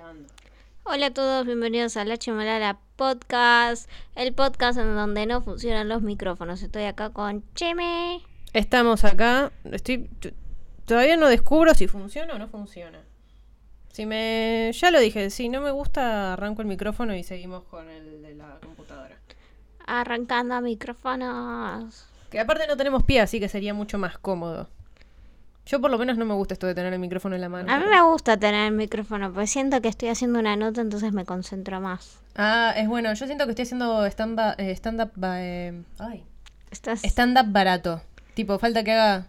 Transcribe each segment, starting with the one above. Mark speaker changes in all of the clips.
Speaker 1: grabando.
Speaker 2: Hola a todos, bienvenidos a La Chimalala Podcast, el podcast en donde no funcionan los micrófonos. Estoy acá con Cheme.
Speaker 1: Estamos acá. Estoy. Todavía no descubro si funciona o no funciona. Si me. Ya lo dije, si no me gusta, arranco el micrófono y seguimos con el de la computadora.
Speaker 2: Arrancando micrófonos.
Speaker 1: Que aparte no tenemos pie, así que sería mucho más cómodo. Yo por lo menos no me gusta esto de tener el micrófono en la mano.
Speaker 2: A mí me gusta tener el micrófono, porque siento que estoy haciendo una nota, entonces me concentro más.
Speaker 1: Ah, es bueno. Yo siento que estoy haciendo stand-up. eh, stand-up ba- eh, ay.
Speaker 2: Estás...
Speaker 1: Stand-up barato. Tipo, falta que haga.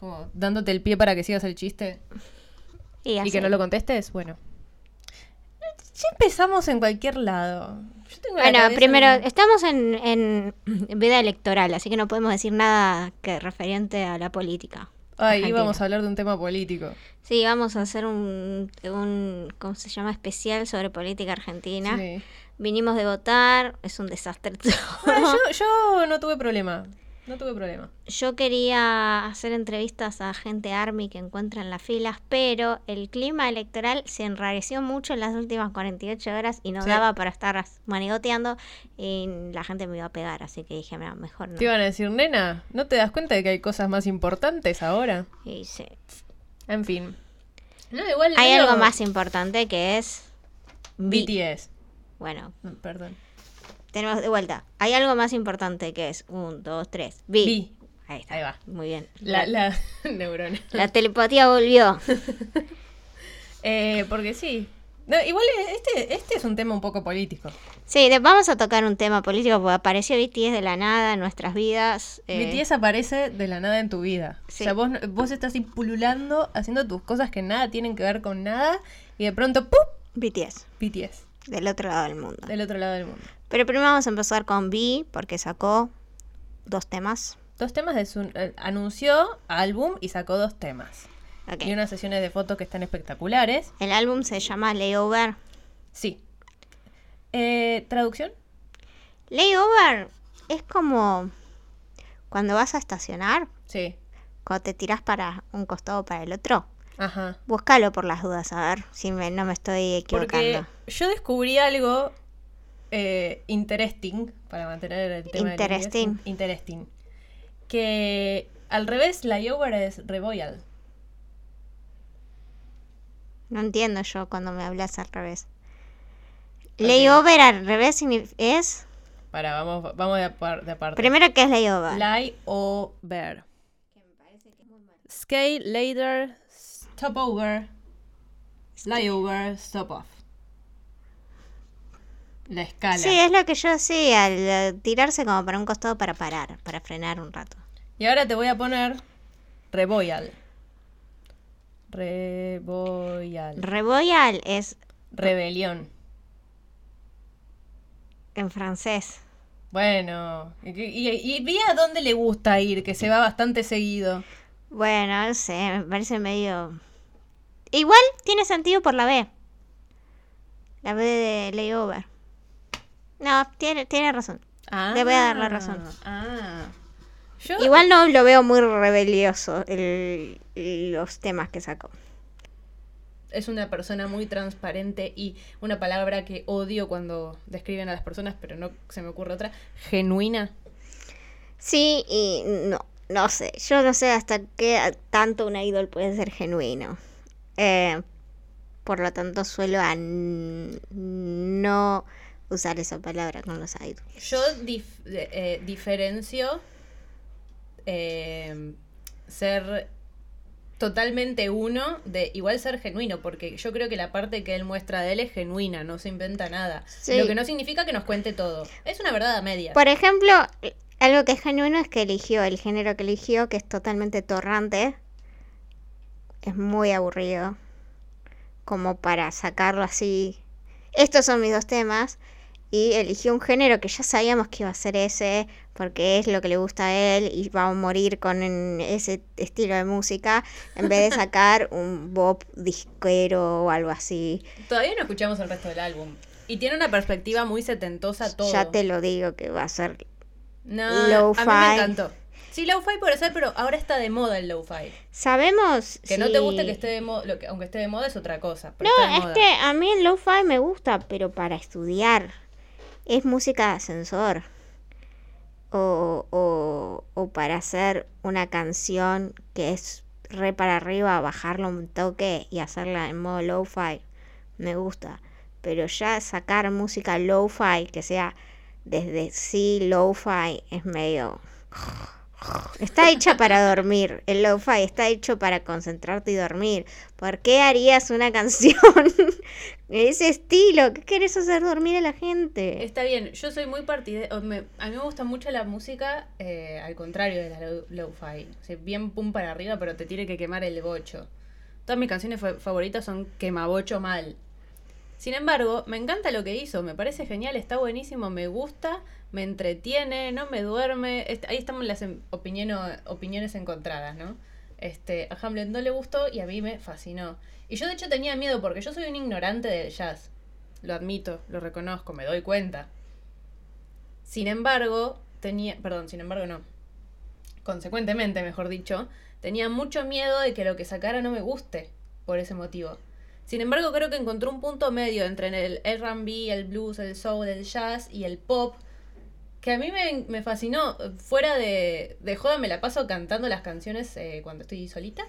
Speaker 1: Como dándote el pie para que sigas el chiste.
Speaker 2: y
Speaker 1: que no lo contestes, bueno. Ya empezamos en cualquier lado. Yo tengo la
Speaker 2: Bueno, primero,
Speaker 1: en-
Speaker 2: estamos en, en vida electoral, así que no podemos decir nada que referente a la política.
Speaker 1: Ay,
Speaker 2: Argentina.
Speaker 1: íbamos a hablar de un tema político.
Speaker 2: Sí, vamos a hacer un, un ¿cómo se llama? Especial sobre política argentina.
Speaker 1: Sí.
Speaker 2: Vinimos de votar, es un desastre todo.
Speaker 1: Ah, yo, yo no tuve problema. No tuve problema.
Speaker 2: Yo quería hacer entrevistas a gente Army que encuentra en las filas, pero el clima electoral se enrareció mucho en las últimas 48 horas y no
Speaker 1: Sí.
Speaker 2: daba para estar manigoteando y la gente me iba a pegar, así que dije, "No, mejor no.
Speaker 1: Te iban a decir, nena, ¿no te das cuenta de que hay cosas más importantes ahora?
Speaker 2: Y sí.
Speaker 1: En fin. No, igual.
Speaker 2: Hay algo más importante que es...
Speaker 1: BTS.
Speaker 2: Bueno,
Speaker 1: Mm, Perdón.
Speaker 2: Tenemos de vuelta. Hay algo más importante que es... Un, dos, tres. Vi.
Speaker 1: Vi.
Speaker 2: Ahí está.
Speaker 1: Ahí va.
Speaker 2: Muy bien.
Speaker 1: La, la neurona.
Speaker 2: La telepatía volvió.
Speaker 1: Eh, porque sí. No, igual este, este es un tema un poco político.
Speaker 2: Sí, de- vamos a tocar un tema político porque apareció BTS de la nada en nuestras vidas. eh,
Speaker 1: BTS aparece de la nada en tu vida.
Speaker 2: Sí.
Speaker 1: O sea, vos, vos estás pululando, haciendo tus cosas que nada tienen que ver con nada, y de pronto, ¡pum!
Speaker 2: BTS,
Speaker 1: BTS,
Speaker 2: del otro lado del mundo.
Speaker 1: del otro lado del mundo.
Speaker 2: Pero primero vamos a empezar con V porque sacó dos temas.
Speaker 1: Dos temas de su... eh, anunció álbum y sacó dos temas.
Speaker 2: Ok.
Speaker 1: Y unas sesiones de fotos que están espectaculares.
Speaker 2: El álbum se llama Layover.
Speaker 1: Sí. Eh, ¿Traducción?
Speaker 2: Layover es como cuando vas a estacionar,
Speaker 1: Sí.
Speaker 2: cuando te tiras para un costado o para el otro.
Speaker 1: Ajá.
Speaker 2: Búscalo por las dudas, a ver si me- no me estoy
Speaker 1: Porque
Speaker 2: equivocando.
Speaker 1: Yo descubrí algo eh, interesting, para mantener el tema inglés.
Speaker 2: Interesting.
Speaker 1: Interesting. Que al revés, la Yover es Reboyal.
Speaker 2: No entiendo yo cuando me hablas al revés. Layover al revés es...
Speaker 1: Para, vamos, vamos de, apar- de aparte.
Speaker 2: Primero, ¿qué es layover?
Speaker 1: Bear. Scale, later, stop over, lie over, stop off. La escala.
Speaker 2: Sí, es lo que yo hacía, al eh, tirarse como para un costado para parar, para frenar un rato.
Speaker 1: Y ahora te voy a poner Reboyal. Reboyal.
Speaker 2: Reboyal es
Speaker 1: Rebelión.
Speaker 2: en francés.
Speaker 1: Bueno, y, y, y vi a dónde le gusta ir, que se va bastante seguido.
Speaker 2: Bueno, no sé, me parece medio... Igual tiene sentido por la B. La B de layover. No, tiene, tiene razón. Le voy a dar la razón.
Speaker 1: Ah. Yo,
Speaker 2: Igual no lo veo muy rebelioso el- los temas que sacó.
Speaker 1: es una persona muy transparente y una palabra que odio cuando describen a las personas, pero no se me ocurre otra. Genuina.
Speaker 2: Sí y no, no sé. Yo no sé hasta qué tanto un idol puede ser genuino. Eh, por lo tanto, suelo a no usar esa palabra con los idols.
Speaker 1: Yo dif- eh, eh, diferencio eh, ser totalmente uno de igual ser genuino, porque yo creo que la parte que él muestra de él es genuina, no se inventa nada.
Speaker 2: Sí.
Speaker 1: Lo que no significa que nos cuente todo. Es una verdad a medias.
Speaker 2: Por ejemplo, algo que es genuino es que eligió el género que eligió, que es totalmente torrante. Es muy aburrido. Como para sacarlo así. Estos son mis dos temas. Y eligió un género que ya sabíamos que iba a ser ese, porque es lo que le gusta a él y va a morir con ese estilo de música, en vez de sacar un bop disquero o algo así.
Speaker 1: Todavía no escuchamos el resto del álbum. Y tiene una perspectiva muy setentosa todo.
Speaker 2: Ya te lo digo que va a ser
Speaker 1: No, a mí me encantó. Sí, lo-fi puede ser, pero ahora está de moda el lo-fi.
Speaker 2: Sabemos.
Speaker 1: Que no te guste que esté de moda, aunque esté de moda es otra cosa. Pero
Speaker 2: No, es
Speaker 1: moda.
Speaker 2: que a mí el lo-fi me gusta, pero para estudiar. Es música de ascensor. O, o, o para hacer una canción que es re para arriba, bajarlo un toque y hacerla en modo lo-fi. Me gusta. Pero ya sacar música lo-fi que sea desde sí lo-fi es medio... Está hecha para dormir. El lo-fi está hecho para concentrarte y dormir. ¿Por qué harías una canción de ese estilo? ¿Qué querés hacer dormir a la gente?
Speaker 1: Está bien, yo soy muy partidaria. A mí me gusta mucho la música, eh, al contrario de la lo- lo-fi. O sea, bien pum para arriba, pero te tiene que quemar el bocho. Todas mis canciones fa- favoritas son quemabocho mal. Sin embargo, me encanta lo que hizo, me parece genial, está buenísimo, me gusta, me entretiene, no me duerme. Ahí estamos las em- opiniones encontradas, ¿no? Este, a Hamlet no le gustó y a mí me fascinó. Y yo de hecho tenía miedo porque yo soy un ignorante del jazz. Lo admito, lo reconozco, me doy cuenta. Sin embargo, tenía, perdón, sin embargo no. Consecuentemente, mejor dicho, tenía mucho miedo de que lo que sacara no me guste por ese motivo. Sin embargo, creo que encontró un punto medio entre el R&B, el blues, el soul, el jazz y el pop que a mí me, me fascinó. Fuera de, de joda me la paso cantando las canciones eh, cuando estoy solita.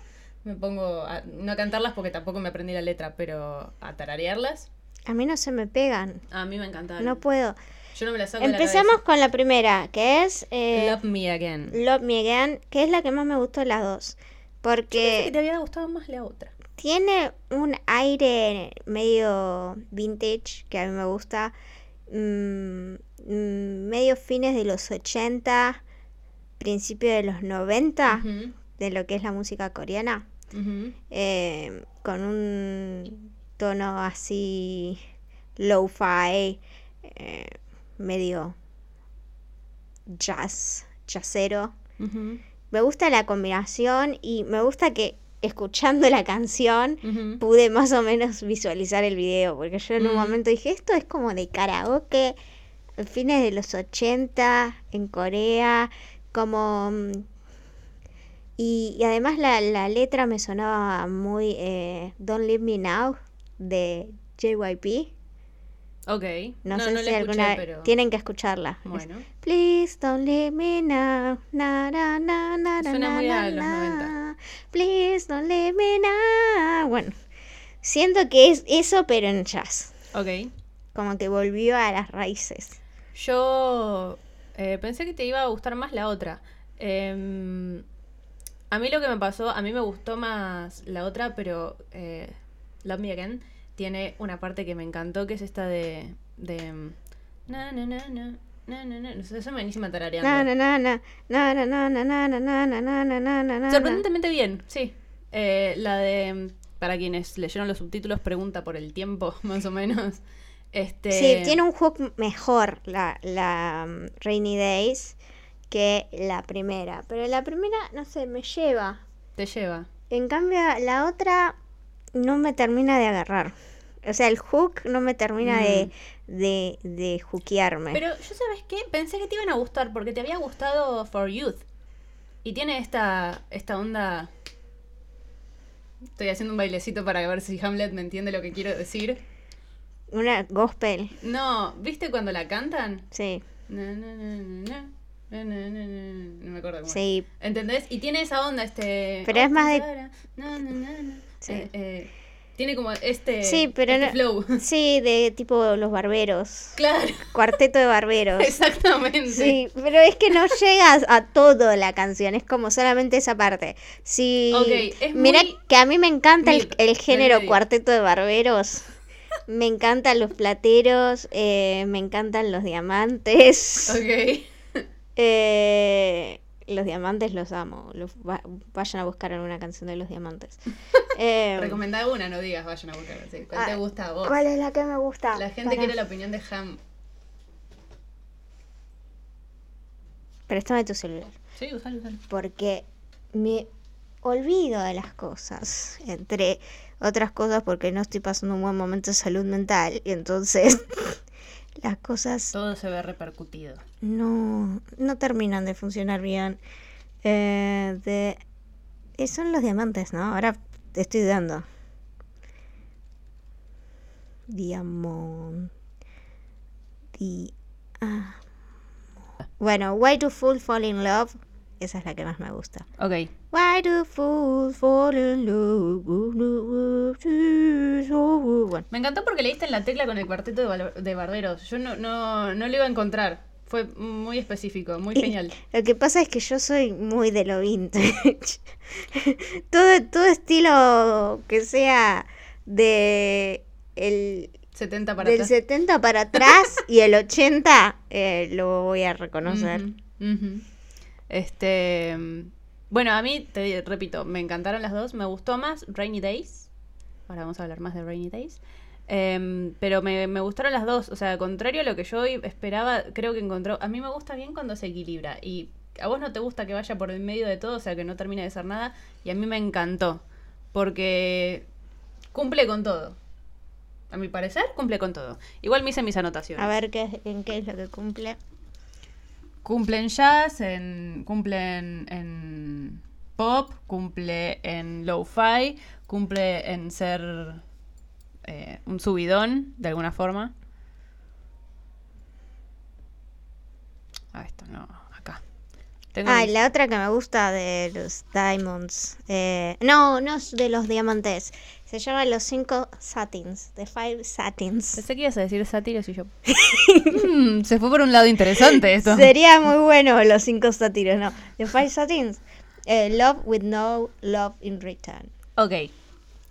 Speaker 1: Me pongo a, no a cantarlas porque tampoco me aprendí la letra, pero a tararearlas.
Speaker 2: A mí no se me pegan.
Speaker 1: A mí me encantaban.
Speaker 2: No puedo.
Speaker 1: Yo no me las saco la
Speaker 2: Empecemos con la primera, que es eh,
Speaker 1: Love Me Again.
Speaker 2: Love Me Again, que es la que más me gustó de las dos.
Speaker 1: Pensé que
Speaker 2: Porque
Speaker 1: te había gustado más la otra.
Speaker 2: Tiene un aire medio vintage que a mí me gusta. mm, mm, medio fines de los 80, principio de los 90,
Speaker 1: Ujú,
Speaker 2: de lo que es la música coreana. eh, con un tono así low-fi, eh, medio jazz, jazzero.
Speaker 1: Ujú,
Speaker 2: Me gusta la combinación y me gusta que escuchando la canción pude más o menos visualizar el video, porque yo en un
Speaker 1: Mm.
Speaker 2: momento dije, esto es como de karaoke, fines de los 80 en Corea, como... mm, Y, y además la, la letra me sonaba muy eh, Don't Leave Me Now de JYP.
Speaker 1: Ok.
Speaker 2: No,
Speaker 1: No,
Speaker 2: sé
Speaker 1: no
Speaker 2: si
Speaker 1: la escuché,
Speaker 2: alguna
Speaker 1: pero-
Speaker 2: tienen que escucharla. Es,
Speaker 1: Bueno.
Speaker 2: Please don't leave me now. Na, na, na, na, na,
Speaker 1: Suena
Speaker 2: na,
Speaker 1: muy
Speaker 2: na,
Speaker 1: a los
Speaker 2: na. Please don't leave me now. Bueno, siento que es eso, pero en jazz.
Speaker 1: Ok.
Speaker 2: Como que volvió a las raíces.
Speaker 1: Yo eh, pensé que te iba a gustar más la otra. Em, a mí lo que me pasó, a mí me gustó más la otra, pero eh, Love Me Again tiene una parte que me encantó, que es esta de... de em, na, na, na, na, na, na, na. No sé, soy buenísima tarareando.
Speaker 2: Na, na, na, na, na, na, na, na, na, na, na, na, na, na, na, na, na.
Speaker 1: Sorprendentemente bien, sí. Eh, la de... Para quienes leyeron los subtítulos, pregunta por el tiempo, más o menos. Este,
Speaker 2: Sí, tiene un hook mejor la, la um, Rainy Days que la primera. Pero la primera, no sé, me lleva.
Speaker 1: Te lleva.
Speaker 2: En cambio, la otra no me termina de agarrar. O sea, el hook no me termina mm. de, de, de hookearme.
Speaker 1: Pero yo sabes qué, pensé que te iban a gustar porque te había gustado For Youth. Y tiene esta, esta onda... Estoy haciendo un bailecito para ver si Hamlet me entiende lo que quiero decir.
Speaker 2: Una gospel.
Speaker 1: No, ¿viste cuando la cantan?
Speaker 2: Sí.
Speaker 1: No, no, no, no me acuerdo cómo.
Speaker 2: Sí.
Speaker 1: ¿Entendés? Y tiene esa onda este.
Speaker 2: Pero es más de. Sí.
Speaker 1: Eh, eh, tiene como este...
Speaker 2: Sí, pero
Speaker 1: este
Speaker 2: no-
Speaker 1: flow.
Speaker 2: sí, de tipo los barberos.
Speaker 1: claro,
Speaker 2: Cuarteto de barberos.
Speaker 1: exactamente.
Speaker 2: Sí, pero es que no llegas a todo la canción, es como solamente esa parte. Sí,
Speaker 1: es
Speaker 2: mira
Speaker 1: muy
Speaker 2: que a mí me encanta el, género cuarteto de barberos. Me encantan los plateros, eh, me encantan los diamantes.
Speaker 1: Ok.
Speaker 2: Eh, los diamantes los amo. Los vayan a buscar alguna canción de los diamantes. Eh,
Speaker 1: Recomendá una, no digas vayan a buscar. sí. ¿Cuál te
Speaker 2: ah,
Speaker 1: gusta a vos?
Speaker 2: ¿Cuál es la que me gusta?
Speaker 1: La gente quiere la opinión de Ham.
Speaker 2: Préstame tu celular.
Speaker 1: Sí, usalo, usalo.
Speaker 2: porque me olvido de las cosas, entre otras cosas porque no estoy pasando un buen momento de salud mental y entonces las cosas
Speaker 1: Todo se ve repercutido.
Speaker 2: no, no terminan de funcionar bien. Eh, de... eh, son los diamantes, ¿no? Ahora te estoy dando. Diamond. Di... ah. Bueno, Why Do Fools Fall in Love. Esa es la que más me gusta.
Speaker 1: Ok.
Speaker 2: Why do fools fall in love? Bueno,
Speaker 1: Me encantó porque le diste en la tecla con el cuarteto de, de barberos. Yo no, no, no lo iba a encontrar. Fue muy específico, muy genial.
Speaker 2: Lo que pasa es que yo soy muy de lo vintage. todo, todo estilo que sea de el
Speaker 1: 70 para
Speaker 2: del
Speaker 1: atrás.
Speaker 2: 70 para atrás y el 80 eh, lo voy a reconocer.
Speaker 1: Este. Bueno, a mí, te repito, me encantaron las dos. Me gustó más Rainy Days. Ahora vamos a hablar más de Rainy Days. Em, pero me, me gustaron las dos. O sea, contrario a lo que yo esperaba, creo que encontró. A mí me gusta bien cuando se equilibra. Y a vos no te gusta que vaya por el medio de todo, o sea, que no termine de ser nada. Y a mí me encantó. Porque cumple con todo. A mi parecer, cumple con todo. Igual me hice mis anotaciones.
Speaker 2: A ver qué, es- en qué es lo que cumple.
Speaker 1: Cumple en jazz, en, cumple en, en pop, cumple en lo-fi, cumple en ser eh, un subidón, de alguna forma. Ah, esto no, acá. Tengo
Speaker 2: Ah, la otra que me gusta de los Diamonds. eh, no, no es de los diamantes. Se llama Los Cinco Satins. The Five Satins.
Speaker 1: Pensé que ibas a decir sátiros y yo... Mm, se fue por un lado interesante esto.
Speaker 2: Sería muy bueno los cinco sátiros, ¿no? The Five Satins. eh, love with no love in return.
Speaker 1: Ok,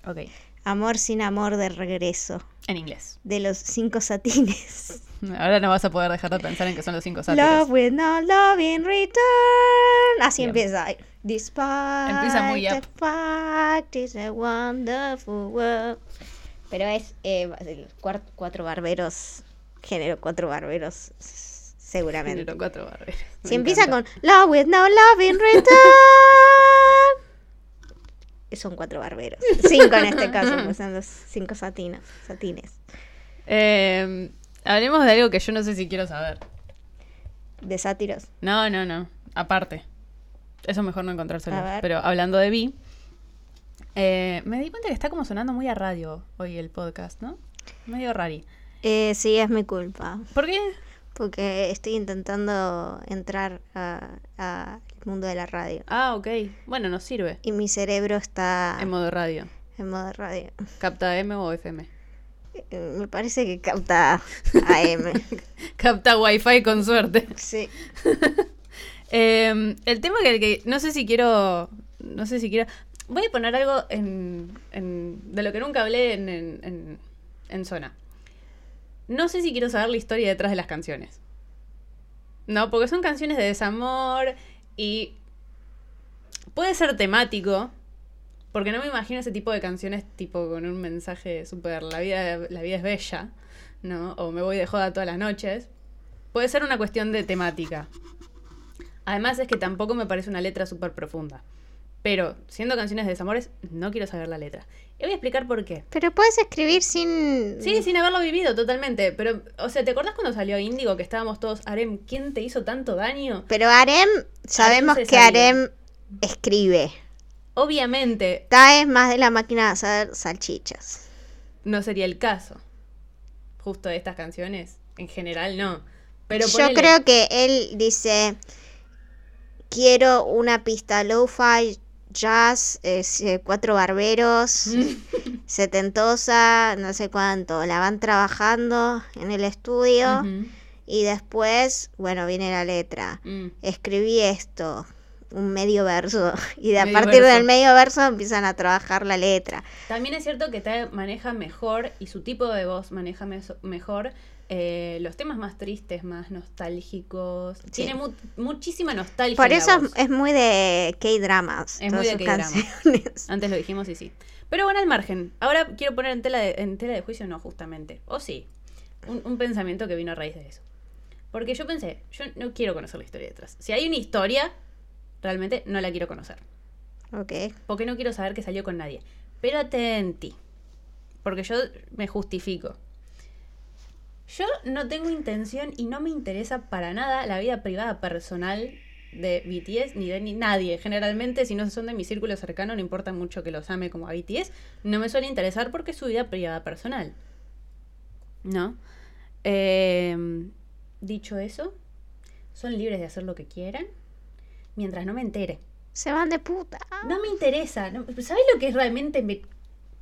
Speaker 1: ok.
Speaker 2: Amor sin amor de regreso.
Speaker 1: En inglés.
Speaker 2: De los cinco satines.
Speaker 1: Ahora no vas a poder dejar de pensar en que son los cinco sátiros.
Speaker 2: Love with no love in return. Así
Speaker 1: Bien.
Speaker 2: empieza. Despite
Speaker 1: Empieza muy
Speaker 2: the
Speaker 1: up.
Speaker 2: fact it's a wonderful world. Pero es eh, cuatro barberos, género cuatro barberos, seguramente.
Speaker 1: Género cuatro barberos. Me
Speaker 2: Si empieza con Love with no love in return. Son cuatro barberos. Cinco en este caso, pues son los cinco satinos, satines.
Speaker 1: Eh, hablemos de algo que yo no sé si quiero saber.
Speaker 2: De sátiros.
Speaker 1: No, no, no. Aparte. Eso mejor no encontrárselo. Pero hablando de Vi, eh, me di cuenta que está como sonando muy a radio hoy el podcast, ¿no? Medio rari.
Speaker 2: Eh, sí, es mi culpa.
Speaker 1: ¿Por qué?
Speaker 2: Porque estoy intentando entrar a- mundo de la radio.
Speaker 1: Ah, ok. Bueno, nos sirve.
Speaker 2: Y mi cerebro está
Speaker 1: En modo radio.
Speaker 2: en modo radio.
Speaker 1: ¿Capta M o FM?
Speaker 2: Eh, Me parece que capta AM.
Speaker 1: Capta Wi-Fi con suerte.
Speaker 2: sí.
Speaker 1: Eh, el tema que, que no sé si quiero. No sé si quiero. Voy a poner algo en, en- de lo que nunca hablé en, en, en- en zona. No sé si quiero saber la historia detrás de las canciones. No, porque son canciones de desamor y. Puede ser temático. Porque no me imagino ese tipo de canciones tipo con un mensaje súper la vida, la vida es bella, ¿no? O me voy de joda todas las noches. Puede ser una cuestión de temática. Además es que tampoco me parece una letra súper profunda. Pero, siendo canciones de desamores, no quiero saber la letra. Y voy a explicar por qué.
Speaker 2: Pero puedes escribir sin...
Speaker 1: Sí, sin haberlo vivido totalmente. Pero, o sea, ¿te acordás cuando salió Índigo que estábamos todos, Arem, ¿quién te hizo tanto daño?
Speaker 2: Pero Arem, sabemos que. Arem escribe.
Speaker 1: Obviamente
Speaker 2: Ta es más de la máquina de hacer salchichas.
Speaker 1: no sería el caso. Justo de estas canciones. En general, no. Pero
Speaker 2: Yo
Speaker 1: ponele-
Speaker 2: creo que él dice, quiero una pista lo-fi, jazz, eh, eh, cuatro barberos, setentosa, no sé cuánto. La van trabajando en el estudio y después, bueno, viene la letra.
Speaker 1: Mm.
Speaker 2: Escribí esto, un medio verso, y de a partir
Speaker 1: verso.
Speaker 2: del medio verso empiezan a trabajar la letra.
Speaker 1: También es cierto que Tae maneja mejor y su tipo de voz maneja mejor eh, los temas más tristes, más nostálgicos.
Speaker 2: Sí.
Speaker 1: Tiene mu- muchísima nostalgia.
Speaker 2: Por eso es, muy de K-dramas.
Speaker 1: Es muy de
Speaker 2: sus
Speaker 1: K-drama.
Speaker 2: canciones.
Speaker 1: Antes lo dijimos y sí. Pero bueno, al margen. Ahora quiero poner en tela de, en tela de juicio, no, justamente. O sí. Un, un pensamiento que vino a raíz de eso. Porque yo pensé, yo no quiero conocer la historia detrás. Si hay una historia, realmente no la quiero conocer.
Speaker 2: Ok.
Speaker 1: Porque no quiero saber que salió con nadie. Pero atenti. Porque yo me justifico. Yo no tengo intención y no me interesa para nada la vida privada personal de BTS ni de ni nadie. Generalmente, si no son de mi círculo cercano, no importa mucho que los ame como a BTS, no me suele interesar porque es su vida privada personal. ¿No? Eh, dicho eso, son libres de hacer lo que quieran mientras no me entere.
Speaker 2: Se van de puta.
Speaker 1: No me interesa. No, ¿Sabes lo que realmente me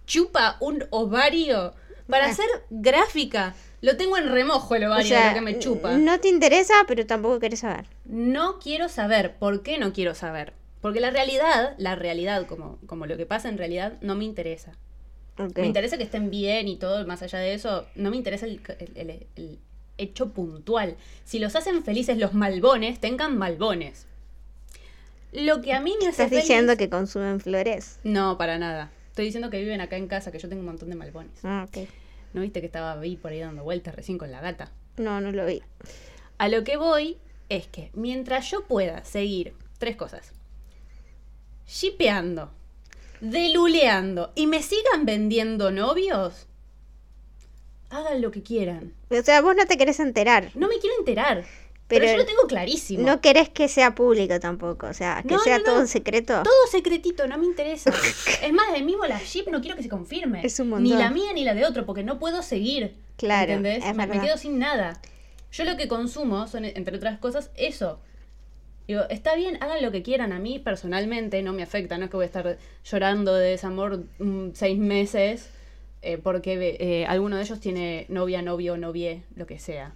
Speaker 1: chupa un ovario? Para
Speaker 2: Ah.
Speaker 1: hacer gráfica, lo tengo en remojo el
Speaker 2: O
Speaker 1: ovario
Speaker 2: sea,
Speaker 1: lo que me chupa.
Speaker 2: no te interesa, pero tampoco querés saber.
Speaker 1: No quiero saber. ¿Por qué no quiero saber? Porque la realidad, la realidad, como, como lo que pasa en realidad, no me interesa. Me interesa que estén bien y todo, más allá de eso, no me interesa el, el- el- el hecho puntual. Si los hacen felices los malbones, tengan malbones. Lo que a mí me hace
Speaker 2: Estás
Speaker 1: feliz-
Speaker 2: diciendo que consumen flores.
Speaker 1: No, para nada. Estoy diciendo que viven acá en casa, que yo tengo un montón de malbones.
Speaker 2: Ah, ok.
Speaker 1: ¿No viste que estaba ahí por ahí dando vueltas recién con la gata?
Speaker 2: No, no lo vi.
Speaker 1: A lo que voy es que mientras yo pueda seguir tres cosas. Shipeando, deluleando y me sigan vendiendo novios, hagan lo que quieran.
Speaker 2: O sea, vos no te querés enterar.
Speaker 1: No me quiero enterar. Pero,
Speaker 2: Pero
Speaker 1: yo lo tengo clarísimo.
Speaker 2: No querés que sea público tampoco. O sea, que
Speaker 1: No,
Speaker 2: sea
Speaker 1: no,
Speaker 2: todo en secreto.
Speaker 1: Todo secretito, no me interesa. es más, el mismo la ship no quiero que se confirme.
Speaker 2: Es un
Speaker 1: Ni
Speaker 2: montón.
Speaker 1: la mía ni la de otro, porque no puedo seguir.
Speaker 2: Claro,
Speaker 1: ¿Entendés?
Speaker 2: es
Speaker 1: me, quedo sin nada. Yo lo que consumo son, entre otras cosas, eso. Digo, está bien, hagan lo que quieran. A mí personalmente no me afecta. No es que voy a estar llorando de desamor mm, seis meses eh, porque eh, alguno de ellos tiene novia, novio, novie, lo que sea.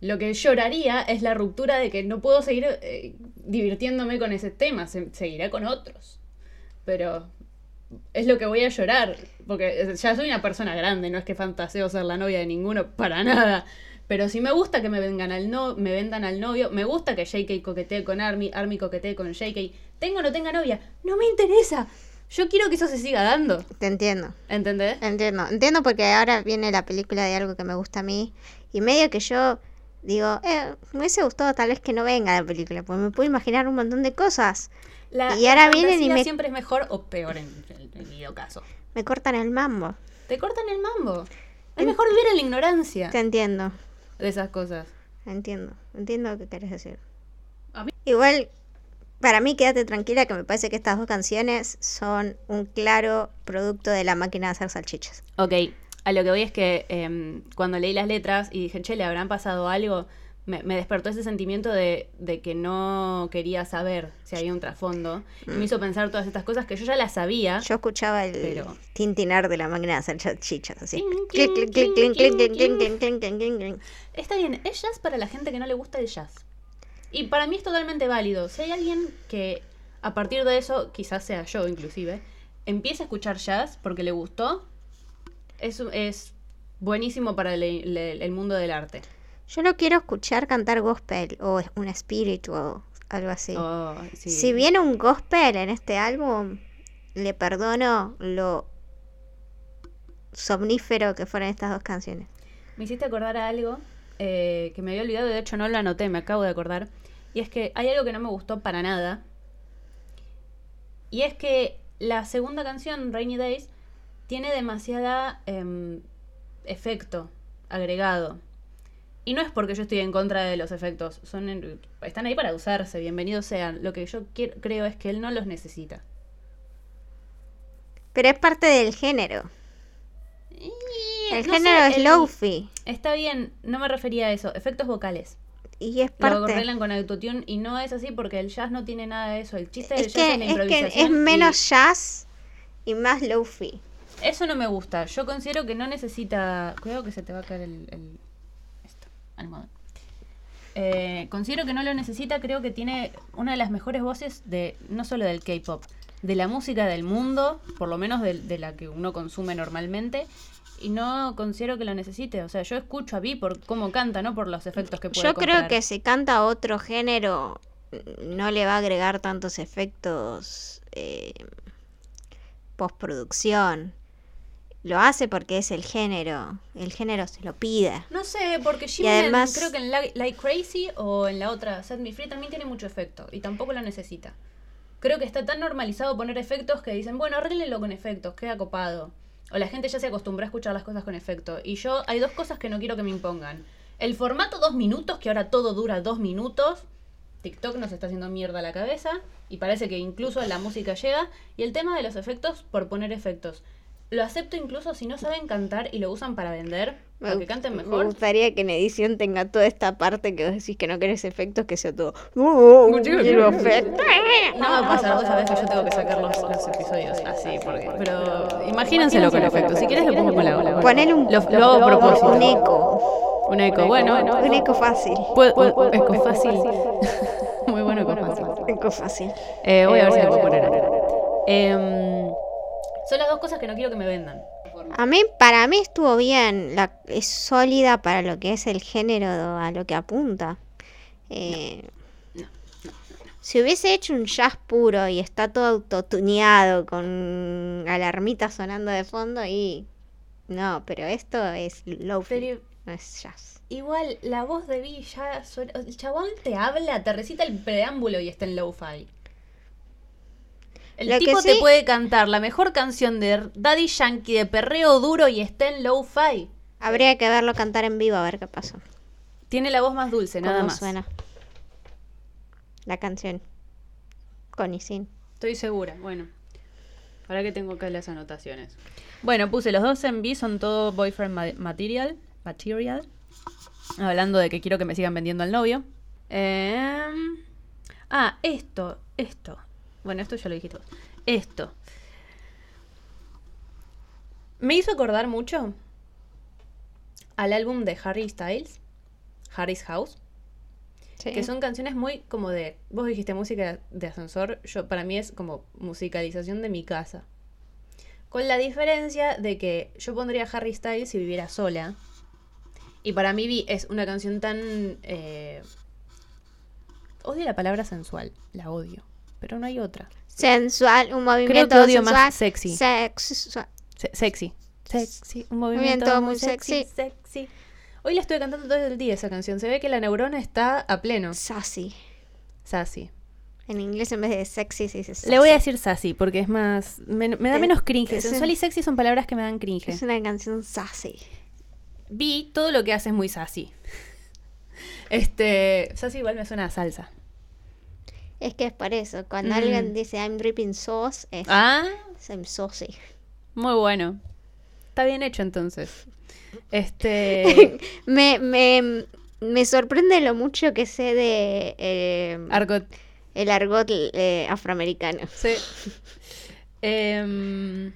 Speaker 1: Lo que lloraría es la ruptura de que no puedo seguir eh, divirtiéndome con ese tema. Se, seguiré con otros. Pero es lo que voy a llorar. Porque ya soy una persona grande, no es que fantaseo ser la novia de ninguno, para nada. Pero si me gusta que me vengan al no, me vendan al novio, me gusta que JK coquetee con Army, Army coquetee con JK, tengo o no tenga novia, no me interesa. Yo quiero que eso se siga dando.
Speaker 2: Te entiendo.
Speaker 1: ¿Entendés?
Speaker 2: Entiendo. Entiendo porque ahora viene la película de algo que me gusta a mí. Y medio que yo digo, eh, me hubiese gustado tal vez que no venga la película. Porque me puedo imaginar un montón de cosas.
Speaker 1: La,
Speaker 2: Y ahora
Speaker 1: la
Speaker 2: vienen y me-
Speaker 1: siempre es mejor o peor en el, en el caso.
Speaker 2: Me cortan el mambo.
Speaker 1: Te cortan el mambo. Es mejor vivir en la ignorancia
Speaker 2: Te entiendo.
Speaker 1: de esas cosas.
Speaker 2: Entiendo. Entiendo lo que querés decir.
Speaker 1: A mí-
Speaker 2: Igual, para mí, quédate tranquila que me parece que estas dos canciones son un claro producto de la máquina de hacer salchichas.
Speaker 1: Ok, a lo que voy es que em, cuando leí las letras y dije, che, ¿le habrán pasado algo? Me, me despertó ese sentimiento de, de que no quería saber si había un trasfondo. Y me hizo pensar todas estas cosas que yo ya las sabía.
Speaker 2: Yo escuchaba el
Speaker 1: Pero-
Speaker 2: tintinar de la máquina de hacer salchichas, así.
Speaker 1: Está bien, es jazz para la gente que no le gusta el jazz. Y para mí es totalmente válido. Si hay alguien que a partir de eso, quizás sea yo inclusive, empiece a escuchar jazz porque le gustó, es, es buenísimo para el, el- el mundo del arte.
Speaker 2: Yo no quiero escuchar cantar gospel o un spiritual, algo así.
Speaker 1: Oh, sí.
Speaker 2: Si viene un gospel en este álbum, le perdono lo somnífero que fueron estas dos canciones.
Speaker 1: Me hiciste acordar a algo eh, que me había olvidado, de hecho no lo anoté, me acabo de acordar. Y es que hay algo que no me gustó para nada. Y es que la segunda canción, Rainy Days, tiene demasiada em, efecto agregado. Y no es porque yo estoy en contra de los efectos, son en- están ahí para usarse, bienvenidos sean. Lo que yo quiero- creo es que él no los necesita.
Speaker 2: Pero es parte del género. El
Speaker 1: No
Speaker 2: género
Speaker 1: sé,
Speaker 2: es lofi.
Speaker 1: Está bien, no me refería a eso, efectos vocales.
Speaker 2: Y es
Speaker 1: Lo
Speaker 2: parte.
Speaker 1: arreglan con autotune y no es así porque el jazz no tiene nada de eso. El chiste del
Speaker 2: Es
Speaker 1: jazz
Speaker 2: que,
Speaker 1: es la
Speaker 2: es que
Speaker 1: improvisación.
Speaker 2: es
Speaker 1: y
Speaker 2: menos jazz y más lofi.
Speaker 1: Eso no me gusta. Yo considero que no necesita. Cuidado que se te va a caer el. el- esto, almohadón. Eh, considero que no lo necesita. Creo que tiene una de las mejores voces de no solo del K-pop, de la música del mundo, por lo menos de, de la que uno consume normalmente. Y no considero que lo necesite. O sea, yo escucho a Vi por cómo canta, no por los efectos que puede
Speaker 2: Yo creo que si canta otro género, no le va a agregar tantos efectos eh, postproducción. Lo hace porque es el género. El género se lo pide.
Speaker 1: No sé, porque
Speaker 2: Y
Speaker 1: Jimin
Speaker 2: además-
Speaker 1: creo que en Like, Like Crazy o en la otra Set Me Free también tiene mucho efecto y tampoco lo necesita. Creo que está tan normalizado poner efectos que dicen, bueno, arréglenlo con efectos, queda copado. O la gente ya se acostumbró a escuchar las cosas con efecto. Y yo, hay dos cosas que no quiero que me impongan. El formato dos minutos, que ahora todo dura dos minutos, TikTok nos está haciendo mierda la cabeza y parece que incluso la música llega. Y el tema de los efectos, por poner efectos. Lo acepto incluso si no saben cantar y lo usan para vender, para que canten
Speaker 2: Me
Speaker 1: mejor.
Speaker 2: gustaría que en edición tenga toda esta parte que vos decís que no querés efectos, que sea todo. "Uh, quiero efectos".
Speaker 1: No va a pasar, vos sabés que yo tengo que sacar los, los episodios así, porque, pero imagínenselo con efectos. Si quieres lo pongo con la ola.
Speaker 2: Poner un,
Speaker 1: Lo, lo hago a propósito.
Speaker 2: un eco.
Speaker 1: Un eco, bueno.
Speaker 2: Un eco fácil.
Speaker 1: Un eco fácil. Muy bueno eco fácil.
Speaker 2: Eco fácil.
Speaker 1: Eh, voy a ver si lo puedo poner. acá. Son las dos cosas que no quiero que me vendan.
Speaker 2: A mí, para mí estuvo bien. La, es sólida para lo que es el género a lo que apunta. Eh, Si hubiese hecho un jazz puro y está todo autotuneado con alarmitas sonando de fondo y... No, pero esto es low
Speaker 1: Pero
Speaker 2: no es jazz.
Speaker 1: igual, la voz de Vi ya suena- El chabón te habla, te recita el preámbulo y está en lo-fi. El
Speaker 2: Lo
Speaker 1: tipo te puede cantar la mejor canción de Daddy Yankee de perreo duro y está en lo-fi.
Speaker 2: Habría que verlo cantar en vivo a ver qué pasó.
Speaker 1: Tiene la voz más dulce, nada
Speaker 2: ¿Cómo
Speaker 1: más.
Speaker 2: suena? La canción. Con y sin.
Speaker 1: Estoy segura, bueno. Ahora que tengo acá las anotaciones. Bueno, puse los dos en B, son todo boyfriend ma- material. Material. Hablando de que quiero que me sigan vendiendo al novio. Em, ah, esto, esto. Bueno, esto ya lo dijiste vos. Esto. Me hizo acordar mucho al álbum de Harry Styles, Harry's House. Que son canciones muy como de. Vos dijiste música de ascensor. Yo, para mí es como musicalización de mi casa. Con la diferencia de que yo pondría Harry Styles si viviera sola. Y para mí Vi es una canción tan. eh, odio la palabra sensual. La odio. Pero no hay otra.
Speaker 2: Sensual, un movimiento
Speaker 1: que odio
Speaker 2: sensual.
Speaker 1: más sexy.
Speaker 2: Sexual.
Speaker 1: Se- sexy. Sexy. Un movimiento,
Speaker 2: Movimiento
Speaker 1: muy sexy. Sexy. Hoy la estoy cantando todo el día esa canción. Se ve que la neurona está a pleno.
Speaker 2: Sassy.
Speaker 1: Sassy.
Speaker 2: En inglés en vez de sexy se dice sassy.
Speaker 1: Le voy a decir sassy porque es más. Me, me da menos cringe. Sensual
Speaker 2: un-
Speaker 1: y sexy son palabras que me dan cringe.
Speaker 2: Es una canción sassy.
Speaker 1: Vi todo lo que hace es muy sassy. Este. Sassy igual me suena a salsa.
Speaker 2: Es que es por eso. Cuando
Speaker 1: Mm.
Speaker 2: alguien dice I'm dripping sauce, es
Speaker 1: Ah,
Speaker 2: I'm saucy.
Speaker 1: muy bueno. Está bien hecho entonces. Este.
Speaker 2: me, me, me sorprende lo mucho que sé de eh,
Speaker 1: Argot.
Speaker 2: el argot eh, afroamericano.
Speaker 1: Sí. Em,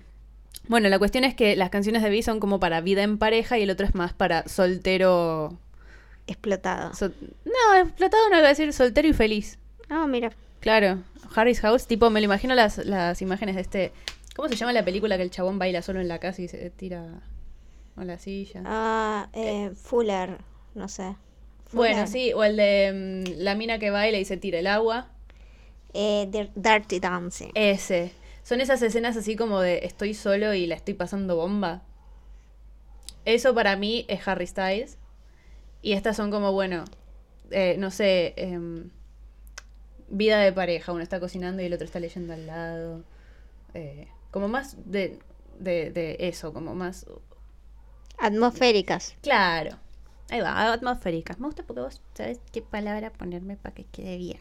Speaker 1: bueno, la cuestión es que las canciones de Vi son como para vida en pareja y el otro es más para soltero.
Speaker 2: Explotado.
Speaker 1: no, explotado no iba a decir soltero y feliz.
Speaker 2: Oh, mira.
Speaker 1: Claro, Harry's House, tipo, me lo imagino las, las imágenes de este. ¿Cómo se llama la película que el chabón baila solo en la casa y se tira a la silla?
Speaker 2: Ah, eh, Fuller, no sé.
Speaker 1: bueno, sí, o el de mm, la mina que baila y se tira el agua.
Speaker 2: Eh, Dir- Dirty Dancing.
Speaker 1: Ese. Son esas escenas así como de estoy solo y la estoy pasando bomba. Eso para mí es Harry Styles. Y estas son como, bueno, eh, no sé, em, vida de pareja. Uno está cocinando y el otro está leyendo al lado. Eh, como más de, de, de eso, como más...
Speaker 2: Atmosféricas.
Speaker 1: Claro. Ahí va, atmosféricas. Me gusta porque vos sabes qué palabra ponerme para que quede bien.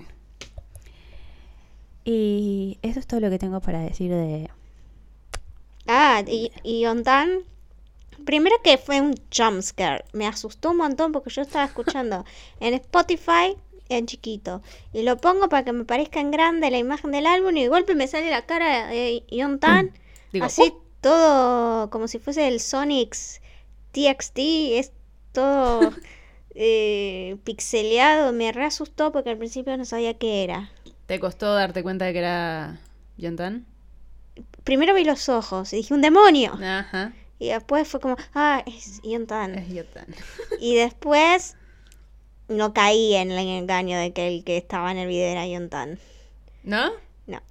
Speaker 1: Y eso es todo lo que tengo para decir de...
Speaker 2: Ah, y, y Ontan. Primero que fue un jumpscare. Me asustó un montón porque yo estaba escuchando en Spotify en chiquito. Y lo pongo para que me parezca en grande la imagen del álbum y de golpe me sale la cara de Yontan.
Speaker 1: Digo,
Speaker 2: así
Speaker 1: ¡uh!
Speaker 2: todo como si fuese el Sonic's TXT. Es todo eh, pixeleado. Me re asustó porque al principio no sabía qué era.
Speaker 1: ¿Te costó darte cuenta de que era Yontan?
Speaker 2: Primero vi los ojos y dije, ¡un demonio!
Speaker 1: Ajá.
Speaker 2: Y después fue como, ah, es Yontan.
Speaker 1: Es Yontan.
Speaker 2: Y después no caí en el engaño de que el que estaba en el video era Yontan.
Speaker 1: ¿No?
Speaker 2: No.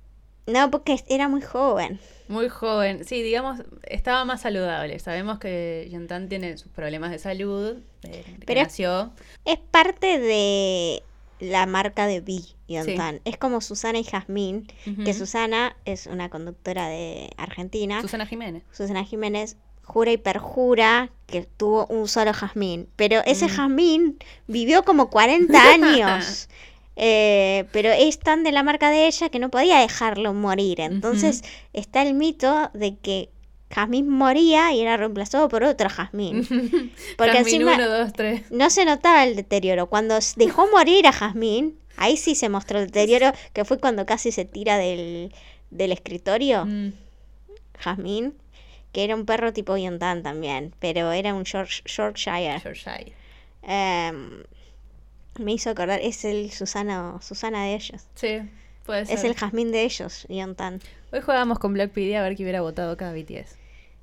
Speaker 2: No, porque era muy joven.
Speaker 1: Muy joven. Sí, digamos, estaba más saludable. Sabemos que Yontan tiene sus problemas de salud. eh,
Speaker 2: Pero-
Speaker 1: nació.
Speaker 2: Es parte de la marca de B, Yontan. Es como Susana y Jazmín, que. Susana es una conductora de Argentina.
Speaker 1: Susana Jiménez.
Speaker 2: Susana Jiménez jura y perjura que tuvo un solo Jazmín. Pero ese
Speaker 1: Mm.
Speaker 2: Jazmín vivió como 40 años. Eh, pero es tan de la marca de ella que no podía dejarlo morir. Entonces está el mito de que Jazmín moría y era reemplazado por otra Jazmín. Porque
Speaker 1: Jazmín
Speaker 2: encima
Speaker 1: uno, dos, tres.
Speaker 2: no se notaba el deterioro. Cuando dejó morir a Jazmín, ahí sí se mostró el deterioro, que fue cuando casi se tira del, del escritorio.
Speaker 1: Mm.
Speaker 2: Jazmín, que era un perro tipo Yontan también, pero era un York- Yorkshire.
Speaker 1: Yorkshire.
Speaker 2: Em, me hizo acordar, es el Susana, Susana de ellos.
Speaker 1: Sí, puede ser.
Speaker 2: Es el Jazmín de ellos, Yontan.
Speaker 1: Hoy jugábamos con Black PD a ver qué hubiera votado cada BTS.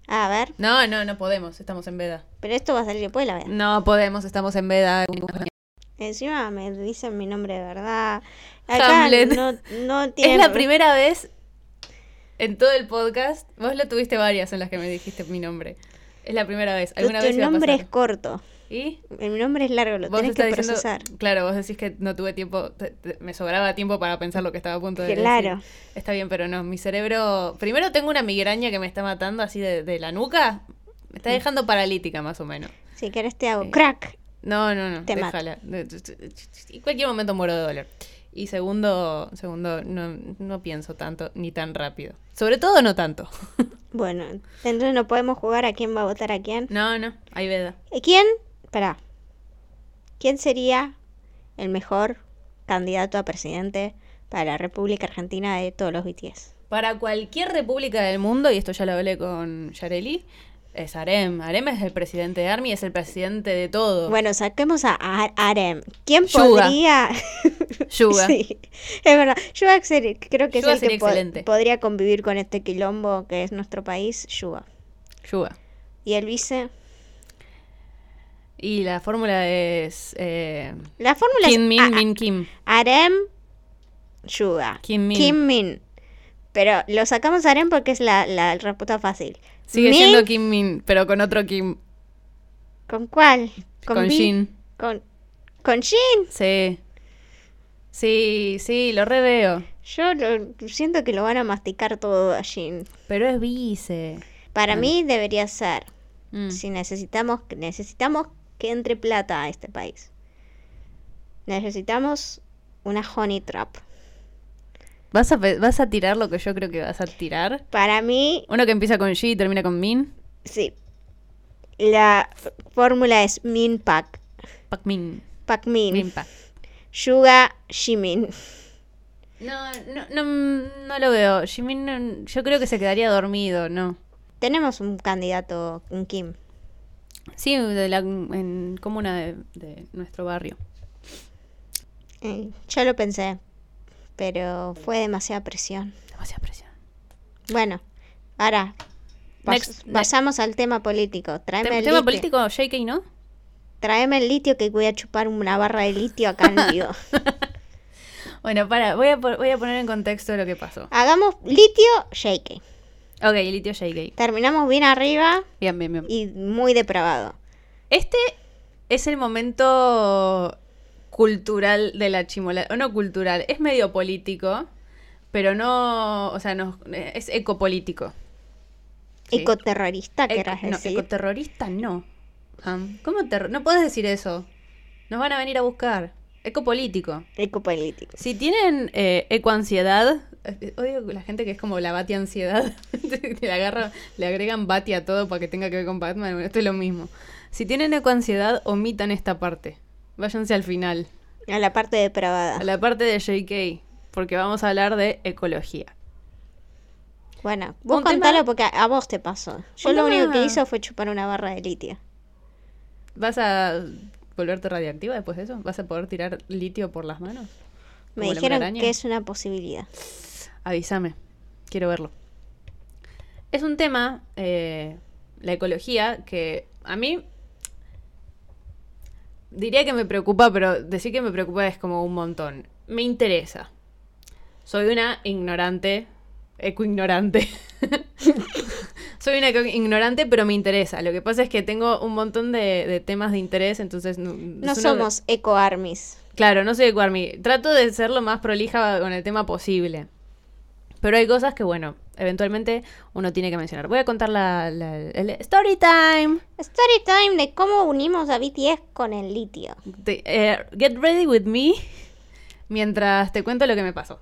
Speaker 2: A ver,
Speaker 1: No, no, no podemos, estamos en veda.
Speaker 2: pero esto va a salir después de la vez.
Speaker 1: No podemos, estamos en veda.
Speaker 2: Encima me dicen mi nombre de verdad. Acá
Speaker 1: Hamlet.
Speaker 2: no, no tiene...
Speaker 1: Es la primera vez en todo el podcast. Vos lo tuviste varias en las que me dijiste mi nombre. Es la primera vez. ¿Alguna
Speaker 2: tu
Speaker 1: vez iba a
Speaker 2: nombre es corto.
Speaker 1: ¿Y?
Speaker 2: Mi nombre es largo, lo tenés que
Speaker 1: diciendo-
Speaker 2: procesar.
Speaker 1: Claro, vos decís que no tuve tiempo, te- te- me sobraba tiempo para pensar lo que estaba a punto de
Speaker 2: Claro.
Speaker 1: decir. Está bien, pero no, mi cerebro... Primero tengo una migraña que me está matando así de, de la nuca. Me
Speaker 2: Mm.
Speaker 1: está dejando paralítica más o menos.
Speaker 2: Si querés te hago
Speaker 1: Eh,
Speaker 2: crack.
Speaker 1: No, no, no,
Speaker 2: Te
Speaker 1: déjala. En cualquier momento muero de dolor. Y segundo, segundo, no, no pienso tanto ni tan rápido. Sobre todo no tanto.
Speaker 2: Bueno, entonces no podemos jugar a quién va a votar a quién.
Speaker 1: No, no, hay veda.
Speaker 2: ¿Y ¿Quién? Espera. ¿Quién sería el mejor candidato a presidente para la República Argentina de todos los BTS?
Speaker 1: Para cualquier república del mundo, y esto ya lo hablé con Yareli, es Arem. Arem es el presidente de Army, es el presidente de todo.
Speaker 2: Bueno, saquemos a Ar- Arem. ¿Quién
Speaker 1: Yuga.
Speaker 2: podría...?
Speaker 1: Yuga.
Speaker 2: sí, es verdad. Yuga creo que
Speaker 1: Yuga
Speaker 2: es el que po-
Speaker 1: excelente.
Speaker 2: podría convivir con este quilombo que es nuestro país, Yuga.
Speaker 1: Yuga.
Speaker 2: Y el vice...
Speaker 1: Y la fórmula es eh,
Speaker 2: La fórmula
Speaker 1: Kim
Speaker 2: es
Speaker 1: Min Min Kim.
Speaker 2: Arem, Yuga.
Speaker 1: Kim Min.
Speaker 2: Kim Min. Pero lo sacamos a Arem porque es la, la respuesta fácil.
Speaker 1: Sigue siendo Kim Min, pero con otro Kim.
Speaker 2: ¿Con cuál?
Speaker 1: Con,
Speaker 2: Vi-
Speaker 1: Jin.
Speaker 2: Con, con Jin.
Speaker 1: Sí. Sí, sí, lo reveo.
Speaker 2: Yo lo- siento que lo van a masticar todo a Jin.
Speaker 1: Pero es vice.
Speaker 2: Para mí debería ser.
Speaker 1: Mm.
Speaker 2: Si necesitamos, necesitamos que entre plata a este país. Necesitamos una honey trap.
Speaker 1: ¿Vas, a, ¿Vas a tirar lo que yo creo que vas a tirar?
Speaker 2: Para mí,
Speaker 1: Uno que empieza con G y termina con Min.
Speaker 2: sí. La fórmula es Min Pak.
Speaker 1: Pak Min.
Speaker 2: Pak Min.
Speaker 1: Min Pak.
Speaker 2: Yuga Jimin.
Speaker 1: No, no, no, no lo veo. Jimin, no- yo creo que se quedaría dormido, ¿no?
Speaker 2: Tenemos un candidato, un Kim.
Speaker 1: Sí, de la en comuna de, de nuestro barrio.
Speaker 2: Eh, yo lo pensé, pero fue demasiada presión.
Speaker 1: Demasiada presión.
Speaker 2: Bueno, ahora
Speaker 1: next.
Speaker 2: pasamos al tema político. Tráeme
Speaker 1: Tem-
Speaker 2: el,
Speaker 1: tema
Speaker 2: litio.
Speaker 1: político, JK, ¿no?
Speaker 2: Tráeme el litio que voy a chupar una barra de litio acá en vivo.
Speaker 1: Bueno, para, voy a, voy a poner en contexto lo que pasó.
Speaker 2: Hagamos litio shake.
Speaker 1: Ok, litio JK.
Speaker 2: Terminamos bien arriba
Speaker 1: Bien, bien, bien.
Speaker 2: y muy depravado.
Speaker 1: Este es el momento cultural de la chimola. O no cultural, es medio político, pero no. O sea, no, es ecopolítico. Sí.
Speaker 2: Ecoterrorista,
Speaker 1: Eco-
Speaker 2: querrás
Speaker 1: no,
Speaker 2: decir.
Speaker 1: ecoterrorista no. ¿Cómo No puedes decir eso. Nos van a venir a buscar. Ecopolítico.
Speaker 2: Ecopolítico.
Speaker 1: Si tienen eh, ecoansiedad, eh, odio la gente que es como la bati ansiedad, le agarra, le agregan bati a todo para que tenga que ver con Batman, bueno, esto es lo mismo. Si tienen ecoansiedad, omitan esta parte. Váyanse al final,
Speaker 2: A la parte depravada.
Speaker 1: a la parte de JK, porque vamos a hablar de ecología.
Speaker 2: Bueno, vos
Speaker 1: Un tema-
Speaker 2: contalo porque a, vos te pasó. Yo
Speaker 1: Un
Speaker 2: lo único que hizo fue chupar una barra de litio.
Speaker 1: ¿Vas a volverte radiactiva después de eso? ¿Vas a poder tirar litio por las manos?
Speaker 2: Me
Speaker 1: ¿Como el
Speaker 2: dijeron que es una posibilidad.
Speaker 1: Avísame, quiero verlo. Es un tema, eh, la ecología, que a mí diría que me preocupa, pero decir que me preocupa es como un montón. Me interesa. Soy una ignorante, ecoignorante. Soy una ignorante, pero me interesa. Lo que pasa es que tengo un montón de, de temas de interés, entonces... No,
Speaker 2: No
Speaker 1: uno de-
Speaker 2: somos eco-armies.
Speaker 1: Claro, no soy de Cuarmi. Trato de ser lo más prolija con el tema posible. Pero hay cosas que, bueno, eventualmente uno tiene que mencionar. Voy a contar la, la- el story time.
Speaker 2: Story time de cómo unimos a BTS con el litio.
Speaker 1: Eh, get ready with me. mientras te cuento lo que me pasó.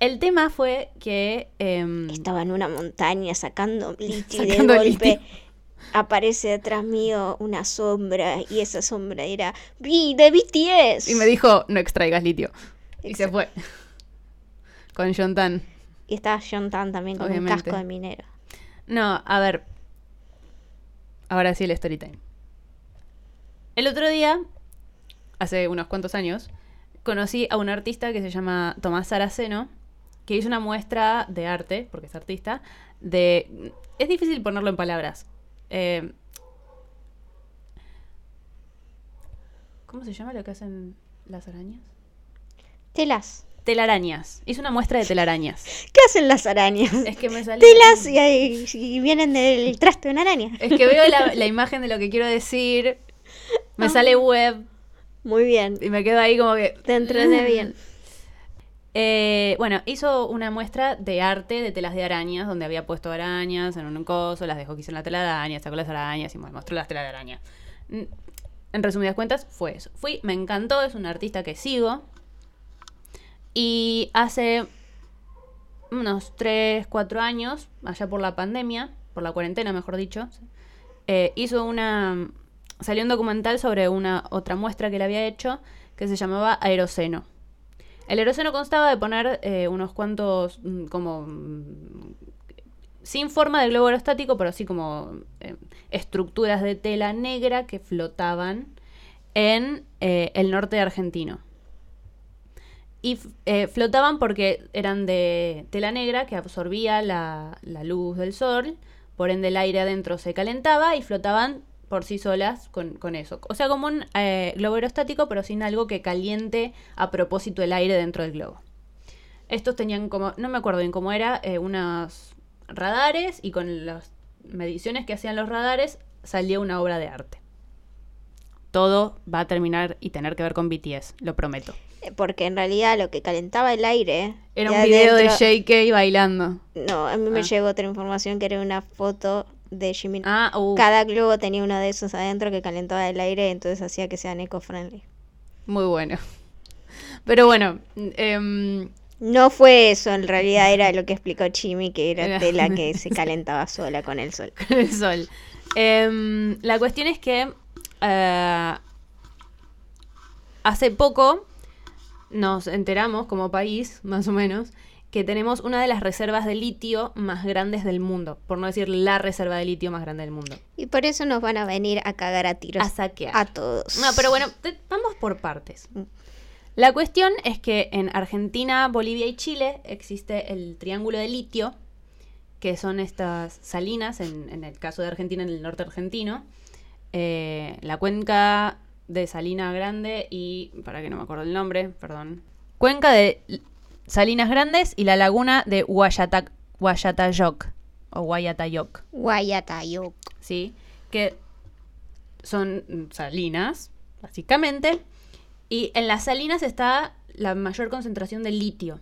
Speaker 1: El tema fue que... em,
Speaker 2: Estaba en una montaña sacando litio y de golpe
Speaker 1: litio.
Speaker 2: aparece detrás mío una sombra y esa sombra era ¡Vi de BTS!
Speaker 1: y me dijo, no extraigas litio. Y se fue. Con John Tan.
Speaker 2: Y estaba John Tan también con
Speaker 1: Obviamente.
Speaker 2: un casco de minero.
Speaker 1: No, a ver. Ahora sí el story time. El otro día, hace unos cuantos años, conocí a un artista que se llama Tomás Saraceno, que hizo una muestra de arte, porque es artista, de... Es difícil ponerlo en palabras. Eh, ¿Cómo se llama lo que hacen las arañas?
Speaker 2: Telas.
Speaker 1: Telarañas. Hizo una muestra de telarañas.
Speaker 2: ¿Qué hacen las arañas?
Speaker 1: Es que me salió...
Speaker 2: Telas y, vienen del traste de una araña.
Speaker 1: Es que veo la, la imagen de lo que quiero decir. Me sale web
Speaker 2: Muy bien.
Speaker 1: y me quedo ahí como que.
Speaker 2: Te entrené bien.
Speaker 1: Eh, bueno, hizo una muestra de arte de telas de arañas, donde había puesto arañas en un coso, las dejó que hicieron la tela de araña, sacó las arañas y mostró las telas de araña. Mm, En resumidas cuentas, fue eso. Fui, me encantó, es un artista que sigo. Y hace unos 3, 4 años, allá por la pandemia, por la cuarentena mejor dicho, eh, hizo una... Salió un documental sobre una otra muestra que él había hecho que se llamaba Aeroceno. El aeroceno constaba de poner eh, unos cuantos, mm, como, mm, sin forma de globo aerostático, pero así como eh, estructuras de tela negra que flotaban en el norte argentino. Y eh, flotaban porque eran de tela negra que absorbía la, la luz del sol, por ende el aire adentro se calentaba y flotaban por sí solas con, con eso. O sea, como un eh, globo aerostático, pero sin algo que caliente a propósito el aire dentro del globo. Estos tenían como, no me acuerdo bien cómo era, eh, unos radares y con las mediciones que hacían los radares salía una obra de arte. Todo va a terminar y tener que ver con BTS, lo prometo.
Speaker 2: Eh, Porque en realidad lo que calentaba el aire.
Speaker 1: Era
Speaker 2: de
Speaker 1: un video de
Speaker 2: adentro-
Speaker 1: JK bailando.
Speaker 2: No, a mí me
Speaker 1: Ah.
Speaker 2: llegó otra información que era una foto de Jimmy.
Speaker 1: Ah, uh,
Speaker 2: Cada globo tenía uno de esos adentro que calentaba el aire, entonces hacía que sean eco-friendly.
Speaker 1: muy bueno. Pero bueno, em,
Speaker 2: No fue eso, en realidad era lo que explicó Jimmy, que era
Speaker 1: Era-
Speaker 2: tela que se calentaba sola con el sol.
Speaker 1: con el sol. Em, la cuestión es que eh, hace poco nos enteramos como país, más o menos, que tenemos una de las reservas de litio más grandes del mundo, por no decir la reserva de litio más grande del mundo.
Speaker 2: Y por eso nos van a venir a cagar a tiros
Speaker 1: A saquear.
Speaker 2: a todos.
Speaker 1: No, pero bueno, te- vamos por partes. La cuestión es que en Argentina, Bolivia y Chile existe el triángulo de litio, que son estas salinas, en, en el caso de Argentina, en el norte argentino, eh, la cuenca de Salina Grande y, para que no me acuerdo el nombre, perdón, cuenca de Salinas Grandes y la laguna de Guayata, Guayatayoc, o Guayatayoc.
Speaker 2: Guayatayo.
Speaker 1: ¿sí? Que son salinas, básicamente. Y en las salinas está la mayor concentración de litio.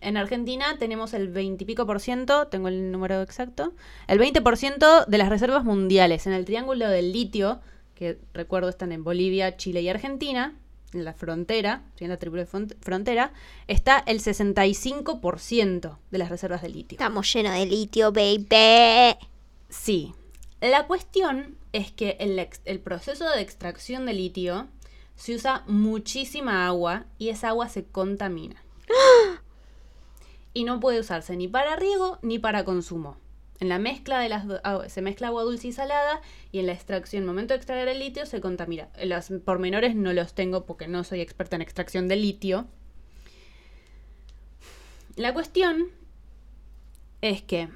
Speaker 1: En Argentina tenemos el 20 y pico por ciento, tengo el número exacto, el 20% de las reservas mundiales. En el triángulo del litio, que recuerdo están en Bolivia, Chile y Argentina, en la frontera, en la triple fron- frontera, está el 65% de las reservas de litio.
Speaker 2: Estamos llenos de litio, baby.
Speaker 1: Sí. La cuestión es que el, el proceso de extracción de litio se usa muchísima agua y esa agua se contamina. Y no puede usarse ni para riego ni para consumo. En la mezcla de las agua- se mezcla agua dulce y salada y en la extracción, momento de extraer el litio, se contamina. Los pormenores no los tengo porque no soy experta en extracción de litio. La cuestión es que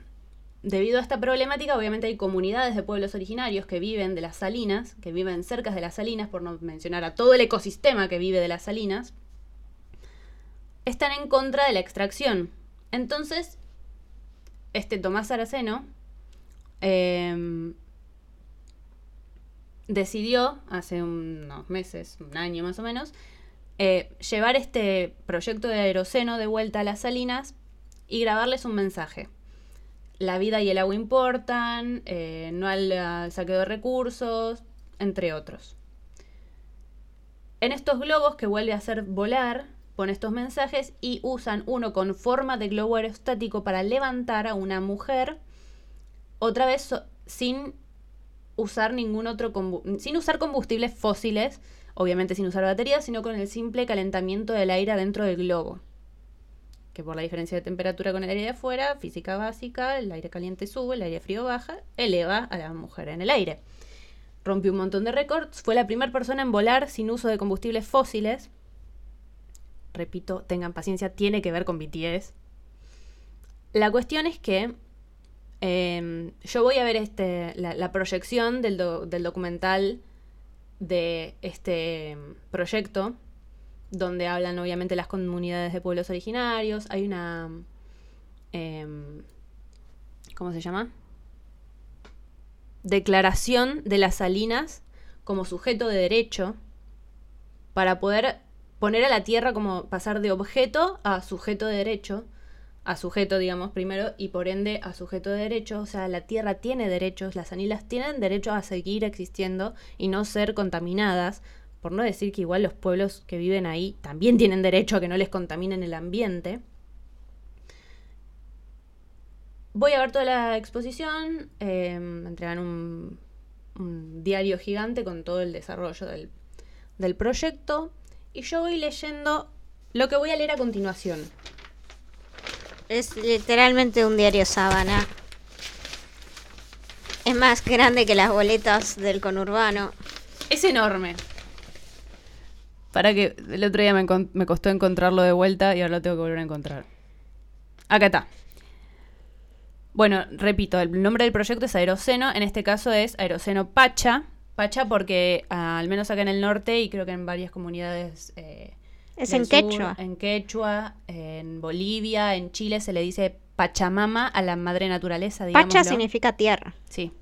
Speaker 1: Debido a esta problemática, obviamente hay comunidades de pueblos originarios que viven de las salinas, que viven cerca de las salinas, por no mencionar a todo el ecosistema que vive de las salinas, están en contra de la extracción. Entonces, este Tomás Saraceno em, decidió, hace unos meses, un año más o menos, eh, llevar este proyecto de aeroceno de vuelta a las salinas y grabarles un mensaje la vida y el agua importan, eh, no al, al saqueo de recursos, entre otros. En estos globos que vuelve a hacer volar, pone estos mensajes y usan uno con forma de globo aerostático para levantar a una mujer, otra vez sin usar ningún otro sin usar combustibles fósiles, obviamente sin usar baterías, sino con el simple calentamiento del aire adentro del globo. Que por la diferencia de temperatura con el aire de afuera, física básica, el aire caliente sube, el aire frío baja, eleva a la mujer en el aire. Rompió un montón de récords, fue la primera persona en volar sin uso de combustibles fósiles. Repito, tengan paciencia, tiene que ver con BTS. La cuestión es que eh, yo voy a ver este, la, proyección del, do- del documental de este proyecto, donde hablan obviamente las comunidades de pueblos originarios. Hay una... em, ¿Cómo se llama? Declaración de las salinas como sujeto de derecho para poder poner a la tierra como pasar de objeto a sujeto de derecho, a sujeto, digamos, primero, y por ende a sujeto de derecho. O sea, la tierra tiene derechos, las salinas tienen derecho a seguir existiendo y no ser contaminadas. Por no decir que igual los pueblos que viven ahí también tienen derecho a que no les contaminen el ambiente. Voy a ver toda la exposición, eh, me entregan un, un diario gigante con todo el desarrollo del, del proyecto y yo voy leyendo lo que voy a leer a continuación.
Speaker 2: Es literalmente un diario sábana. Es más grande que las boletas del conurbano.
Speaker 1: Es enorme. Para que el otro día me, costó encontrarlo de vuelta y ahora lo tengo que volver a encontrar. Acá está. Bueno, repito, el nombre del proyecto es Aeroceno. En este caso es Aeroceno Pacha. Pacha porque ah, al menos acá en el norte y creo que en varias comunidades... eh,
Speaker 2: Es en
Speaker 1: sur,
Speaker 2: quechua.
Speaker 1: En quechua, en Bolivia, en Chile se le dice Pachamama a la madre naturaleza,
Speaker 2: Pacha significa tierra.
Speaker 1: Sí.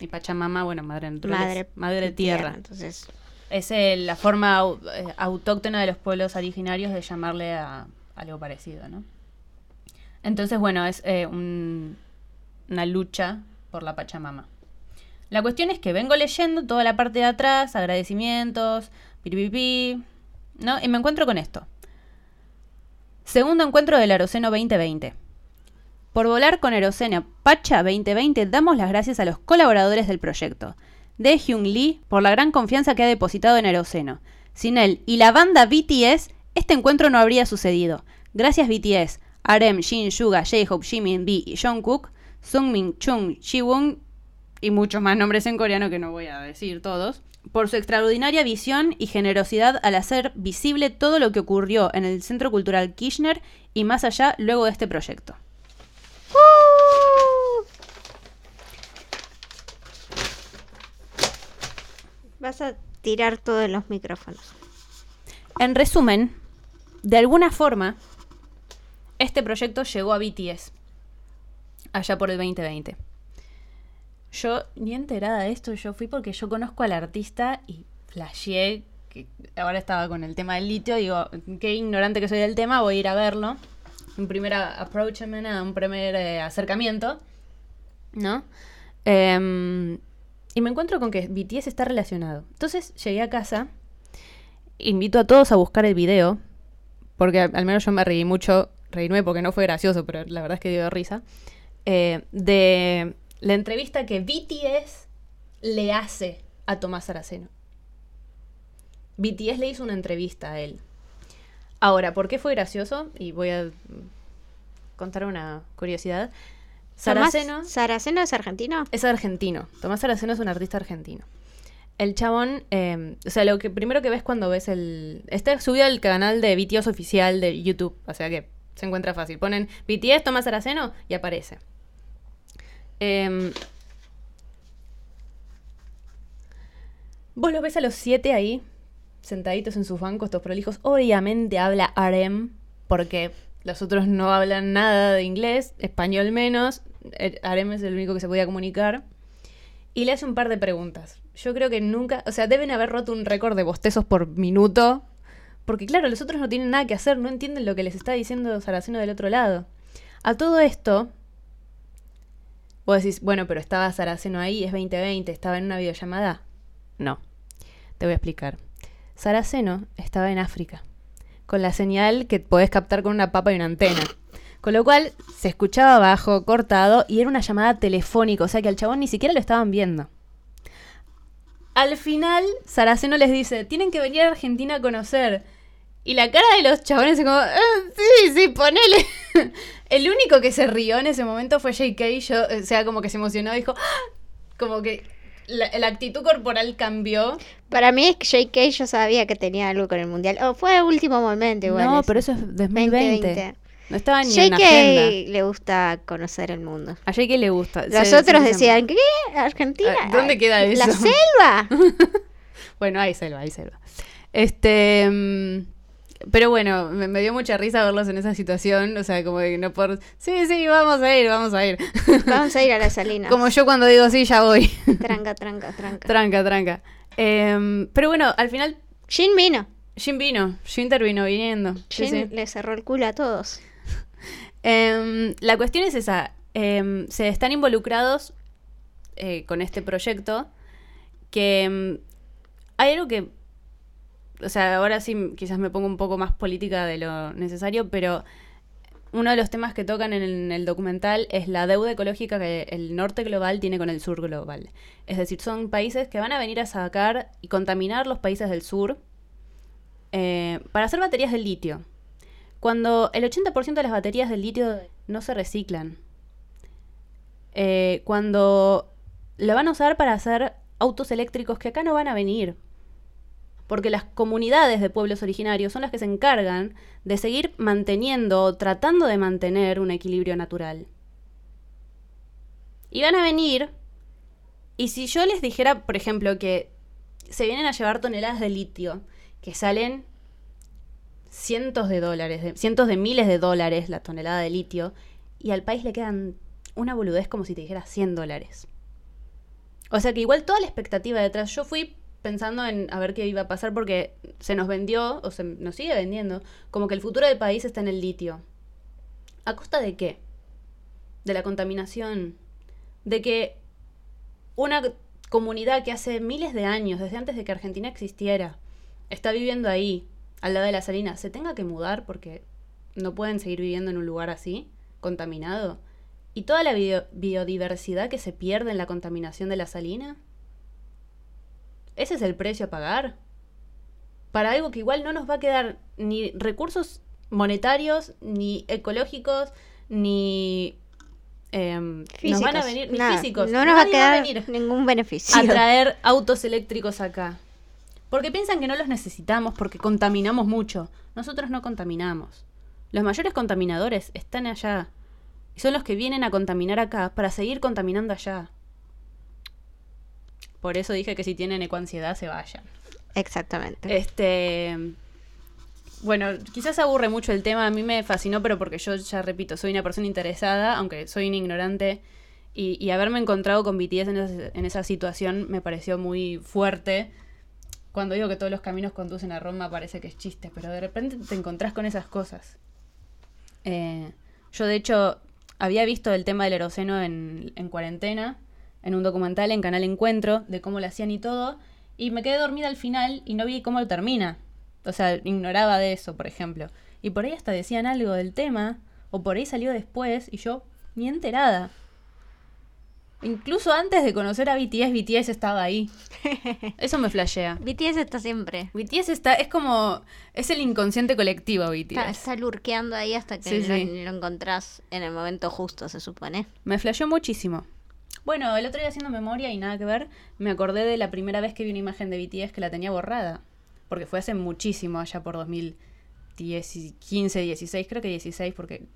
Speaker 1: Y Pachamama, bueno, madre naturaleza.
Speaker 2: Madre,
Speaker 1: madre tierra.
Speaker 2: Entonces,
Speaker 1: Es eh, la forma au- eh, autóctona de los pueblos originarios de llamarle a algo parecido, ¿no? Entonces, bueno, es eh, un- una lucha por la Pachamama. La cuestión es que vengo leyendo toda la parte de atrás, agradecimientos, piripipi, ¿no? Y me encuentro con esto. Segundo encuentro del Aroceno 2020. Por volar con Aerocena Pacha 2020 damos las gracias a los colaboradores del proyecto. De Hyun Lee por la gran confianza que ha depositado en Aeroceno. Sin él y la banda BTS, este encuentro no habría sucedido. Gracias BTS, RM, Jin, Suga, J-Hope, Jimin, B y Jungkook, Sungmin, Chung, Jiwon y muchos más nombres en coreano que no voy a decir todos, por su extraordinaria visión y generosidad al hacer visible todo lo que ocurrió en el Centro Cultural Kirchner y más allá luego de este proyecto.
Speaker 2: ¡Uh! Vas a tirar todos los micrófonos.
Speaker 1: En resumen, de alguna forma, este proyecto llegó a BTS, allá por el 2020. Yo, ni enterada de esto, yo fui porque yo conozco al artista y flasheé, que ahora estaba con el tema del litio, digo, qué ignorante que soy del tema, voy a ir a verlo. Un primer approachment, un primer eh, acercamiento, ¿no? Em, y me encuentro con que BTS está relacionado. Entonces llegué a casa invito a todos a buscar el video, porque al menos yo me reí mucho, reírme porque no fue gracioso, pero la verdad es que dio risa, eh, de la entrevista que BTS le hace a Tomás Saraceno. BTS le hizo una entrevista a él. Ahora, ¿por qué fue gracioso? Y voy a contar una curiosidad. Saraceno
Speaker 2: ¿Saraceno es argentino?
Speaker 1: es argentino. Tomás Saraceno es un artista argentino. El chabón, eh, o sea, lo que primero que ves cuando ves el... Está subido al canal de BTS oficial de YouTube, o sea que se encuentra fácil. Ponen BTS Tomás Saraceno y aparece. Em, vos los ves a los siete ahí, sentaditos en sus bancos, estos prolijos. Obviamente habla RM, porque los otros no hablan nada de inglés, español menos. El- RM es el único que se podía comunicar. Y le hace un par de preguntas. Yo creo que nunca, o sea, deben haber roto un récord de bostezos por minuto. Porque claro, los otros no tienen nada que hacer, no entienden lo que les está diciendo Saraceno del otro lado. A todo esto, vos decís, bueno, pero estaba Saraceno ahí, es 2020, estaba en una videollamada. No, te voy a explicar. Saraceno estaba en África, con la señal que podés captar con una papa y una antena. Con lo cual se escuchaba bajo, cortado, y era una llamada telefónica, o sea que al chabón ni siquiera lo estaban viendo. Al final, Saraceno les dice, tienen que venir a Argentina a conocer. Y la cara de los chabones es como, "Ah, sí, sí, ponele. El único que se rió en ese momento fue JK, yo, o sea, como que se emocionó, dijo, "Ah", como que la, la actitud corporal cambió.
Speaker 2: Para mí es que JK yo sabía que tenía algo con el mundial. O fue el último momento igual.
Speaker 1: no, pero eso es 2020.
Speaker 2: 2020.
Speaker 1: No estaba ni en
Speaker 2: JK
Speaker 1: la agenda.
Speaker 2: le gusta conocer el mundo.
Speaker 1: A JK le gusta.
Speaker 2: Los
Speaker 1: Se-
Speaker 2: otros
Speaker 1: se-
Speaker 2: decían, ¿qué? ¿Argentina?
Speaker 1: Ah, ¿dónde queda
Speaker 2: ¿La
Speaker 1: eso?
Speaker 2: selva?
Speaker 1: Bueno, ahí selva, ahí selva. Este. Pero bueno, me, me dio mucha risa verlos en esa situación. O sea, como que no por. Sí, sí, vamos a ir, vamos a ir.
Speaker 2: Vamos a ir a las salinas.
Speaker 1: Como yo cuando digo sí, ya voy.
Speaker 2: Tranca, tranca, tranca.
Speaker 1: tranca, tranca. Em, pero bueno, al final
Speaker 2: Jin vino.
Speaker 1: Jim vino. Jim terminó viniendo.
Speaker 2: Jin
Speaker 1: sí.
Speaker 2: le cerró el culo a todos.
Speaker 1: Em, la cuestión es esa. Em, se están involucrados eh, con este proyecto que hay algo que... O sea, ahora sí quizás me pongo un poco más política de lo necesario, pero uno de los temas que tocan en el, en el documental es la deuda ecológica que el norte global tiene con el sur global. Es decir, son países que van a venir a sacar y contaminar los países del sur eh, para hacer baterías de litio. Cuando el 80% de las baterías de litio no se reciclan. Eh, cuando lo van a usar para hacer autos eléctricos que acá no van a venir. Porque las comunidades de pueblos originarios son las que se encargan de seguir manteniendo o tratando de mantener un equilibrio natural. Y van a venir, y si yo les dijera, por ejemplo, que se vienen a llevar toneladas de litio, que salen cientos de dólares, cientos de miles de dólares la tonelada de litio, y al país le quedan una boludez como si te dijera 100 dólares. O sea que igual toda la expectativa detrás, yo fui pensando en a ver qué iba a pasar porque se nos vendió, o se nos sigue vendiendo, como que el futuro del país está en el litio. ¿A costa de qué? De la contaminación. De que una comunidad que hace miles de años, desde antes de que Argentina existiera, está viviendo ahí, al lado de la salina, se tenga que mudar porque no pueden seguir viviendo en un lugar así, contaminado. Y toda la bio- biodiversidad que se pierde en la contaminación de la salina. ¿Ese es el precio a pagar? Para algo que igual no nos va a quedar ni recursos monetarios, ni ecológicos, ni... em, nos van a
Speaker 2: Físicos.
Speaker 1: venir, ni
Speaker 2: Nada,
Speaker 1: físicos.
Speaker 2: No nos va a quedar
Speaker 1: venir
Speaker 2: ningún beneficio.
Speaker 1: a traer autos eléctricos acá. Porque piensan que no los necesitamos porque contaminamos mucho. Nosotros no contaminamos. Los mayores contaminadores están allá. Y son los que vienen a contaminar acá para seguir contaminando allá. Por eso dije que si tienen ecoansiedad se vayan.
Speaker 2: Exactamente.
Speaker 1: Este. Bueno, quizás aburre mucho el tema, a mí me fascinó, pero porque yo ya repito, soy una persona interesada, aunque soy un ignorante, y, y haberme encontrado con BTS en esa, en esa situación me pareció muy fuerte. Cuando digo que todos los caminos conducen a Roma parece que es chiste, pero de repente te encontrás con esas cosas. Eh, yo de hecho había visto el tema del eroceno en, en cuarentena, en un documental en Canal Encuentro, de cómo lo hacían y todo, y me quedé dormida al final y no vi cómo termina. O sea, ignoraba de eso, por ejemplo. Y por ahí hasta decían algo del tema, o por ahí salió después, y yo ni enterada. Incluso antes de conocer a BTS, BTS estaba ahí. Eso me flashea.
Speaker 2: BTS está siempre.
Speaker 1: BTS está, es como, es el inconsciente colectivo BTS.
Speaker 2: Está, está lurqueando ahí hasta que
Speaker 1: Sí,
Speaker 2: lo,
Speaker 1: sí.
Speaker 2: lo encontrás en el momento justo, se supone.
Speaker 1: Me flasheó muchísimo. Bueno, el otro día haciendo memoria y nada que ver, me acordé de la primera vez que vi una imagen de BTS que la tenía borrada. Porque fue hace muchísimo, allá por 2015, 16, creo que 16, porque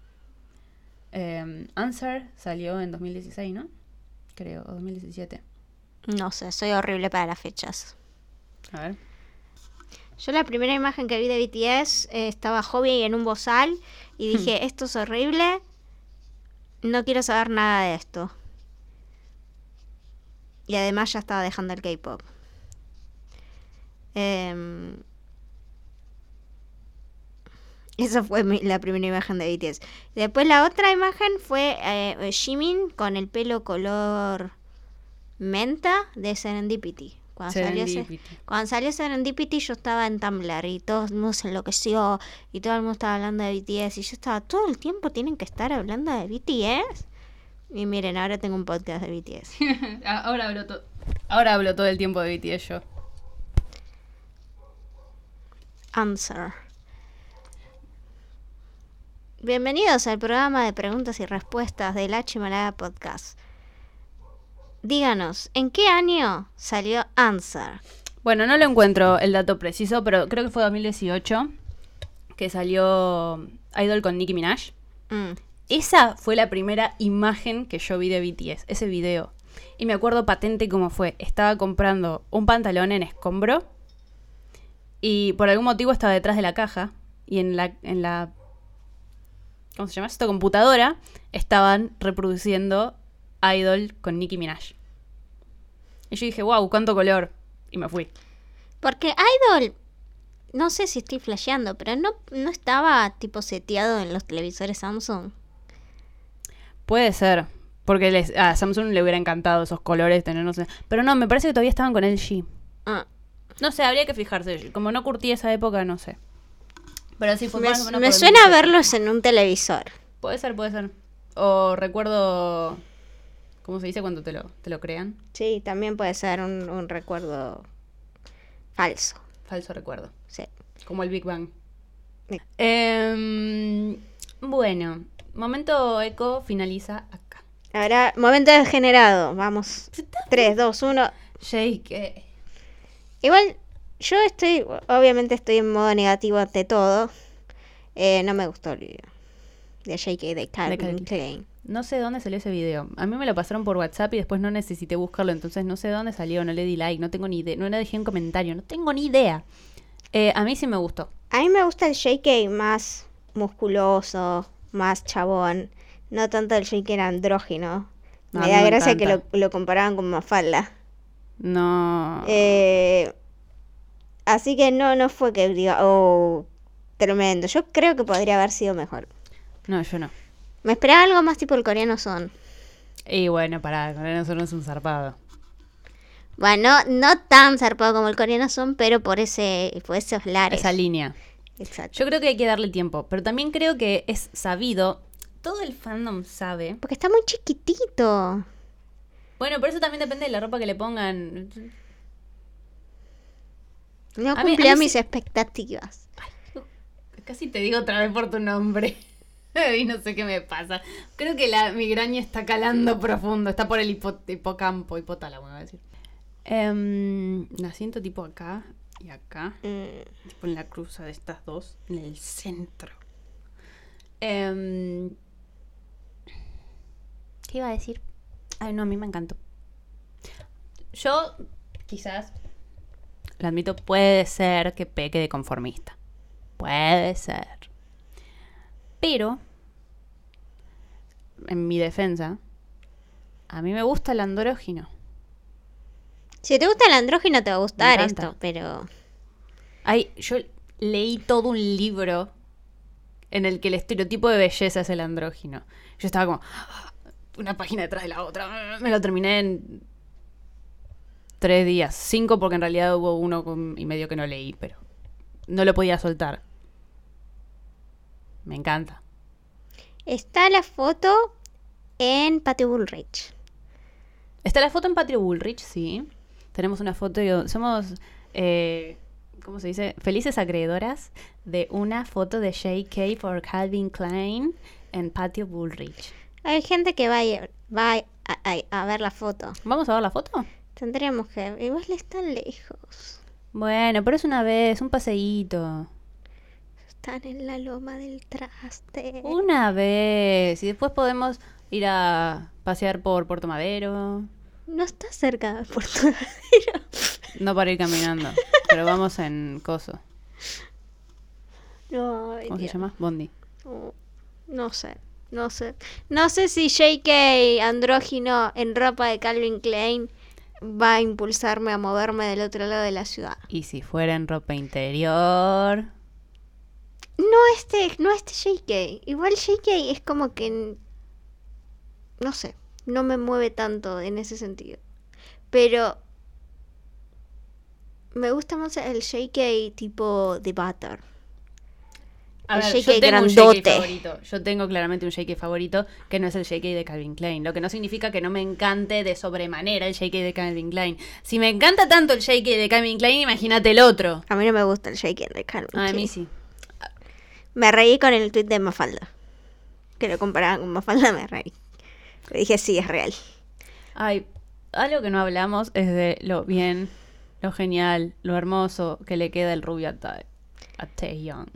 Speaker 1: eh, Answer salió en 2016, ¿no? Creo, o 2017.
Speaker 2: No sé, soy horrible para las fechas.
Speaker 1: A ver.
Speaker 2: Yo la primera imagen que vi de BTS eh, estaba Hobby en un bozal y
Speaker 1: Hmm.
Speaker 2: dije, esto es horrible, no quiero saber nada de esto. Y además ya estaba dejando el K-Pop. Em, esa fue mi- la primera imagen de BTS. Después la otra imagen fue eh, Jimin con el pelo color menta de Serendipity. Cuando salió,
Speaker 1: Serendipity.
Speaker 2: cuando salió Serendipity yo estaba en Tumblr y todo el mundo se enloqueció y todo el mundo estaba hablando de BTS y yo estaba todo el tiempo tienen que estar hablando de BTS. Y miren, ahora tengo un podcast de BTS.
Speaker 1: Ahora hablo, to- Ahora hablo todo el tiempo de BTS yo.
Speaker 2: Answer. Bienvenidos al programa de preguntas y respuestas del H Podcast. Díganos, ¿en qué año salió Answer?
Speaker 1: Bueno, no lo encuentro el dato preciso, pero creo que fue 2018 que salió Idol con Nicki Minaj.
Speaker 2: Mm,
Speaker 1: Esa fue la primera imagen que yo vi de BTS, ese video. Y me acuerdo patente cómo fue. Estaba comprando un pantalón en escombro y por algún motivo estaba detrás de la caja y en la, en la ¿cómo se llama esto? Computadora estaban reproduciendo Idol con Nicki Minaj. Y yo dije, wow, cuánto color. Y me fui.
Speaker 2: Porque Idol, no sé si estoy flasheando, pero no, no estaba tipo seteado en los televisores Samsung.
Speaker 1: Puede ser. Porque les- a Samsung le hubiera encantado esos colores, tener, no sé. Pero no, me parece que todavía estaban con LG.
Speaker 2: Ah,
Speaker 1: No sé, habría que fijarse. Como no curtí esa época, no sé. Pero sí fue
Speaker 2: me
Speaker 1: más o menos
Speaker 2: me suena
Speaker 1: 2018.
Speaker 2: verlos en un televisor.
Speaker 1: Puede ser, puede ser. O recuerdo. ¿Cómo se dice cuando te lo, te lo crean?
Speaker 2: Sí, también puede ser un, un recuerdo falso.
Speaker 1: Falso recuerdo.
Speaker 2: Sí.
Speaker 1: Como el Big Bang.
Speaker 2: Sí.
Speaker 1: Em, bueno, momento eco finaliza acá.
Speaker 2: Ahora, momento degenerado. Vamos. 3, 2, 1.
Speaker 1: Jake.
Speaker 2: Igual, yo estoy, obviamente estoy en modo negativo ante todo. Eh, no me gustó el video de JK de Calvin. Klein.
Speaker 1: No sé dónde salió ese video. A mí me lo pasaron por WhatsApp y después no necesité buscarlo, entonces no sé dónde salió, no le di like, no tengo ni idea, no le dejé un comentario, no tengo ni idea. Eh, a mí sí me gustó.
Speaker 2: A mí me gusta el JK más musculoso, más chabón. No tanto el JK andrógino.
Speaker 1: No,
Speaker 2: Me da gracia que lo, comparaban con Mafalda.
Speaker 1: No.
Speaker 2: Eh, así que no, no fue que diga, oh, tremendo. Yo creo que podría haber sido mejor.
Speaker 1: No, yo no.
Speaker 2: Me esperaba algo más tipo el coreano son.
Speaker 1: Y bueno, para, con eso no es un zarpado.
Speaker 2: Bueno, no tan zarpado como el coreano son, pero por ese, por esos lares.
Speaker 1: Esa línea.
Speaker 2: Exacto.
Speaker 1: Yo creo que hay que darle tiempo, pero también creo que es sabido, todo el fandom sabe.
Speaker 2: Porque está muy chiquitito.
Speaker 1: Bueno, pero eso también depende de la ropa que le pongan.
Speaker 2: No
Speaker 1: A mí- a
Speaker 2: cumplió
Speaker 1: mí
Speaker 2: mis
Speaker 1: sí-
Speaker 2: expectativas.
Speaker 1: Casi te digo otra vez por tu nombre. y no sé qué me pasa. Creo que la migraña está calando profundo. Está por el hipo- hipocampo, hipotálamo, iba a decir. Em, la siento tipo acá y acá.
Speaker 2: Mm,
Speaker 1: Tipo en la cruza de estas dos. En el centro. Em, ¿Qué iba a decir? Ay, no, a mí me encantó. Yo, quizás, lo admito, puede ser que peque de conformista. Puede ser. Pero, en mi defensa, a mí me gusta el andrógino.
Speaker 2: Si te gusta el andrógino te va a gustar esto, pero...
Speaker 1: Ay, yo leí todo un libro en el que el estereotipo de belleza es el andrógino. Yo estaba como "Ah", una página detrás de la otra. Me lo terminé en tres días. Cinco porque en realidad hubo uno y medio que no leí, pero no lo podía soltar. Me encanta.
Speaker 2: Está la foto en Patio Bullrich.
Speaker 1: Está la foto en Patrio Bullrich, sí. Tenemos una foto y somos, eh, ¿cómo se dice? Felices acreedoras de una foto de JK por Calvin Klein en Patio Bullrich.
Speaker 2: Hay gente que va, a, ir- va a, a- a ver la foto.
Speaker 1: ¿Vamos a ver la foto?
Speaker 2: Tendríamos que... Igual están lejos.
Speaker 1: Bueno, pero es una vez, un paseíto.
Speaker 2: Están en la loma del traste.
Speaker 1: Una vez. Y después podemos ir a pasear por Puerto Madero.
Speaker 2: No está cerca de Puerto Madero.
Speaker 1: No para ir caminando, pero vamos en coso.
Speaker 2: No, ay,
Speaker 1: ¿Cómo se llama? Bondi.
Speaker 2: No, no sé, no sé. No sé si JK andrógino en ropa de Calvin Klein va a impulsarme a moverme del otro lado de la ciudad.
Speaker 1: Y si fuera en ropa interior.
Speaker 2: No este, no este JK. Igual JK es como que no sé, no me mueve tanto en ese sentido. Pero Me gusta más el JK tipo de Butter.
Speaker 1: A
Speaker 2: El
Speaker 1: ver,
Speaker 2: JK
Speaker 1: yo tengo un
Speaker 2: grandote.
Speaker 1: JK favorito. Yo tengo claramente un JK favorito que no es el JK de Calvin Klein. Lo que no significa que no me encante de sobremanera el JK de Calvin Klein. Si me encanta tanto el JK de Calvin Klein, imagínate el otro.
Speaker 2: A mí no me gusta el JK de Calvin
Speaker 1: Ah, a mí
Speaker 2: Klein.
Speaker 1: sí.
Speaker 2: Me reí con el tweet de Mafalda. Que lo comparaban con Mafalda, me reí. Le dije, sí, es real.
Speaker 1: Ay, algo que no hablamos es de lo bien, lo genial, lo hermoso que le queda el rubio a, Ta- a Taehyung.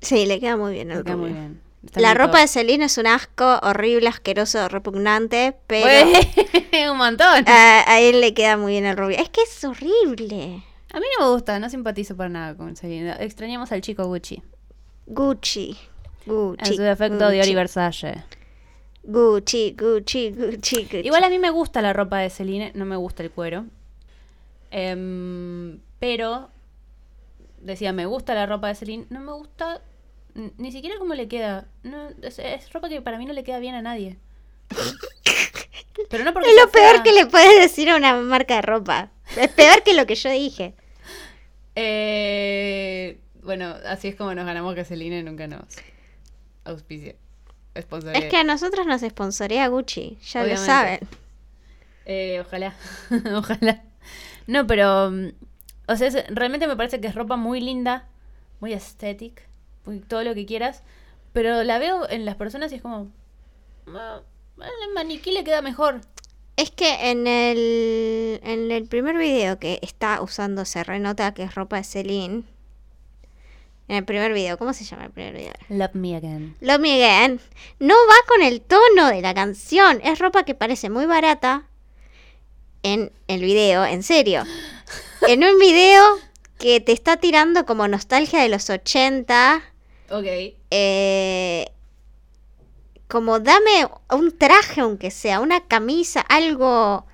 Speaker 2: Sí, le queda muy bien el
Speaker 1: Le queda muy
Speaker 2: rubio.
Speaker 1: bien. Está
Speaker 2: La ropa de Celine es un asco, horrible, asqueroso, repugnante, pero
Speaker 1: un montón.
Speaker 2: a, a él le queda muy bien el rubio. Es que es horrible.
Speaker 1: A mí no me gusta, no simpatizo para nada con Selena. Extrañamos al chico Gucci.
Speaker 2: Gucci. Gucci.
Speaker 1: En su defecto y
Speaker 2: Gucci,
Speaker 1: Versace.
Speaker 2: Gucci, Gucci, Gucci, Gucci.
Speaker 1: Igual a mí me gusta la ropa de Celine, no me gusta el cuero. Em, pero, decía, me gusta la ropa de Celine, no me gusta ni siquiera cómo le queda. No, es, es ropa que para mí no le queda bien a nadie. Pero no porque
Speaker 2: Es lo peor que le puedes decir a una marca de ropa. Es peor que lo que yo dije.
Speaker 1: Eh, bueno, así es como nos ganamos que Celine nunca nos auspicia.
Speaker 2: Es que a nosotros nos sponsorea Gucci, ya
Speaker 1: Obviamente.
Speaker 2: lo saben.
Speaker 1: Eh, ojalá, ojalá. No, pero, mm, o sea, es- realmente me parece que es ropa muy linda, muy estética, muy todo lo que quieras, pero la veo en las personas y es como, "Ah, el maniquí le queda mejor.
Speaker 2: Es que en el, en el primer video que está usando se renota que es ropa de Celine. En el primer video, ¿cómo se llama el primer video?
Speaker 1: Love me again.
Speaker 2: Love Me Again. No va con el tono de la canción. Es ropa que parece muy barata en el video, en serio. En un video que te está tirando como nostalgia de los 80.
Speaker 1: Ok.
Speaker 2: eh, como dame un traje, aunque sea, una camisa, algo,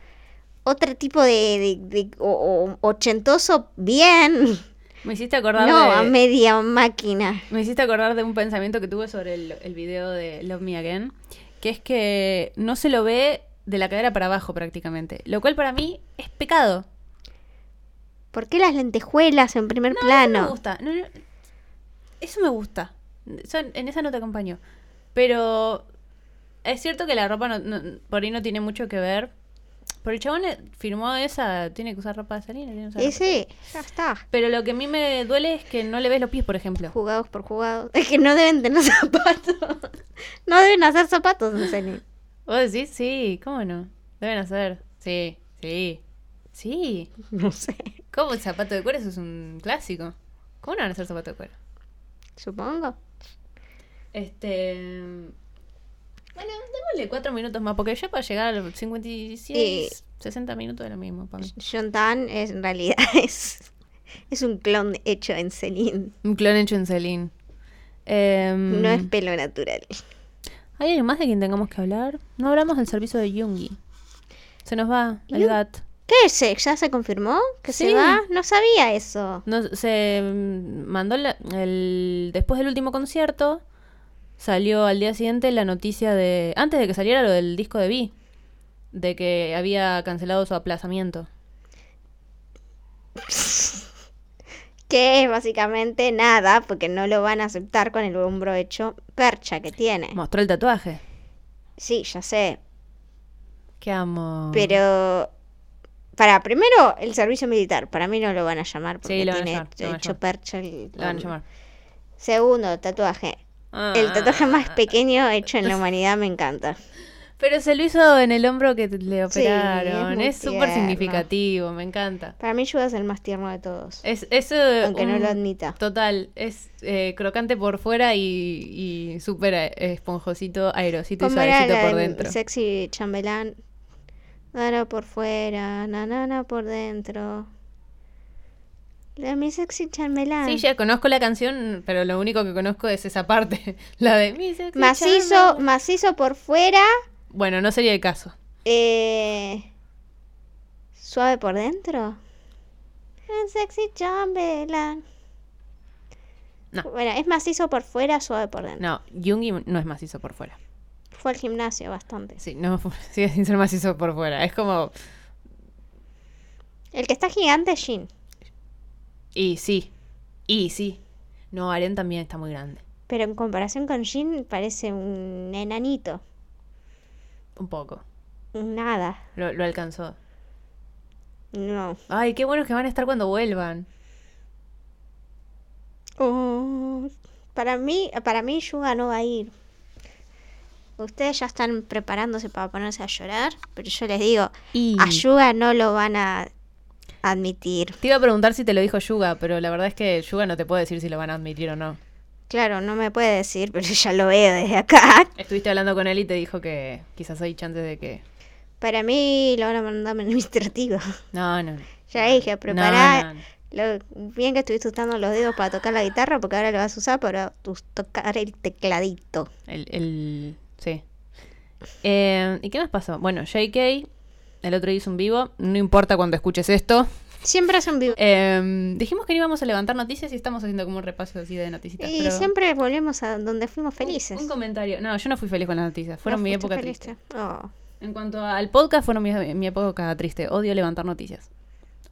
Speaker 2: otro tipo de, de- de- o- o- ochentoso bien.
Speaker 1: Me hiciste acordar
Speaker 2: No,
Speaker 1: de...
Speaker 2: a media máquina.
Speaker 1: Me hiciste acordar de un pensamiento que tuve sobre el, el video de Love Me Again, que es que no se lo ve de la cadera para abajo prácticamente, lo cual para mí es pecado.
Speaker 2: ¿Por qué las lentejuelas en primer
Speaker 1: No, Eso me
Speaker 2: plano?
Speaker 1: gusta. No, no, eso me gusta. Eso- en esa no te acompaño. Pero es cierto que la ropa no- no- por ahí no tiene mucho que ver. Pero el chabón eh, firmó esa, tiene que usar ropa de salina. tiene que usar
Speaker 2: Y
Speaker 1: ropa-
Speaker 2: sí, ya está.
Speaker 1: Pero lo que a mí me duele es que no le ves los pies, por ejemplo.
Speaker 2: Jugados por jugados. Es que no deben tener zapatos. No deben hacer zapatos en Celine.
Speaker 1: ¿Vos decís? Sí, ¿cómo no? Deben hacer. Sí, sí. Sí.
Speaker 2: No sé.
Speaker 1: ¿Cómo el zapato de cuero? Eso es un clásico. ¿Cómo no van a hacer zapato de cuero?
Speaker 2: Supongo.
Speaker 1: Este. Bueno, démosle cuatro minutos más, porque ya para llegar a los 56,
Speaker 2: Y-
Speaker 1: 60 minutos de lo mismo para mí.
Speaker 2: John Tan es, en realidad es, es un clon hecho en Celine.
Speaker 1: Un clon hecho en Celine. Em,
Speaker 2: No es pelo natural.
Speaker 1: ¿Hay alguien más de quien tengamos que hablar? No hablamos del servicio de Yungi. Se nos va el GAT.
Speaker 2: ¿Qué es? ¿Ya se confirmó que
Speaker 1: Sí.
Speaker 2: se va? No sabía eso.
Speaker 1: No, se mm, mandó la- el, después del último concierto. Salió al día siguiente la noticia de. Antes de que saliera lo del disco de Vi. De que había cancelado su aplazamiento.
Speaker 2: Que es básicamente nada, porque no lo van a aceptar con el hombro hecho percha que tiene.
Speaker 1: Mostró el tatuaje.
Speaker 2: Sí, ya sé.
Speaker 1: Qué amo.
Speaker 2: Pero para primero el servicio militar, para mí no lo van a llamar porque
Speaker 1: Sí, lo van a
Speaker 2: tiene
Speaker 1: llamar, lo van a
Speaker 2: hecho
Speaker 1: llamar.
Speaker 2: percha el
Speaker 1: Lo van a llamar.
Speaker 2: Segundo, tatuaje. El tatuaje más
Speaker 1: Ah.
Speaker 2: pequeño hecho en la humanidad me encanta.
Speaker 1: Pero se lo hizo en el hombro que le
Speaker 2: Sí,
Speaker 1: operaron.
Speaker 2: muy
Speaker 1: es súper significativo, me encanta.
Speaker 2: Para mí Judas es el más tierno de todos.
Speaker 1: Es, es,
Speaker 2: Aunque no lo admita.
Speaker 1: Total, es eh, crocante por fuera y, y súper eh, esponjosito, aerosito y suavecito por dentro.
Speaker 2: sexy chambelán. Nana por fuera, nanana por dentro. La de mi sexy chambelán.
Speaker 1: Sí, ya conozco la canción, pero lo único que conozco es esa parte. La de mi sexy
Speaker 2: macizo, macizo por fuera,
Speaker 1: Bueno, no sería el caso.
Speaker 2: eh, suave por dentro. El sexy chambelán.
Speaker 1: No.
Speaker 2: Bueno, es macizo por fuera, suave por dentro.
Speaker 1: No, Jungi no es macizo por fuera.
Speaker 2: Fue al gimnasio bastante.
Speaker 1: Sí, no, sigue sin ser macizo por fuera. Es como.
Speaker 2: El que está gigante es Jin.
Speaker 1: Y sí. Y sí. No, Aren también está muy grande.
Speaker 2: Pero en comparación con Jin parece un enanito.
Speaker 1: Un poco.
Speaker 2: Nada.
Speaker 1: Lo, lo alcanzó.
Speaker 2: No.
Speaker 1: Ay, qué buenos que van a estar cuando vuelvan.
Speaker 2: Oh, para mí, para mí Yuga no va a ir. Ustedes ya están preparándose para ponerse a llorar, pero yo les digo,
Speaker 1: Y
Speaker 2: a Yuga no lo van a admitir.
Speaker 1: te iba a preguntar si te lo dijo Yuga, pero la verdad es que Yuga no te puede decir si lo van a admitir o no.
Speaker 2: Claro, no me puede decir, pero ya lo veo desde acá.
Speaker 1: Estuviste hablando con él y te dijo que quizás hay chances de que...
Speaker 2: Para mí lo van a mandar administrativo.
Speaker 1: No, no.
Speaker 2: Ya dije,
Speaker 1: No,
Speaker 2: prepará
Speaker 1: no, no.
Speaker 2: lo bien que estuviste usando los dedos para tocar la guitarra, porque ahora lo vas a usar para tu- tocar el tecladito.
Speaker 1: El, el... Sí. Eh, ¿Y qué más pasó? Bueno, JK, el otro día hizo un vivo. No importa cuando escuches esto.
Speaker 2: Siempre hace un vivo.
Speaker 1: Eh, dijimos que no íbamos a levantar noticias y estamos haciendo como un repaso así de noticias.
Speaker 2: y
Speaker 1: pero-
Speaker 2: siempre volvemos a donde fuimos felices.
Speaker 1: Un comentario. No, yo no fui feliz con las noticias. Fueron
Speaker 2: ¿No
Speaker 1: mi época
Speaker 2: feliz?
Speaker 1: triste.
Speaker 2: Oh.
Speaker 1: En cuanto al podcast, fueron mi, mi época triste. Odio levantar noticias.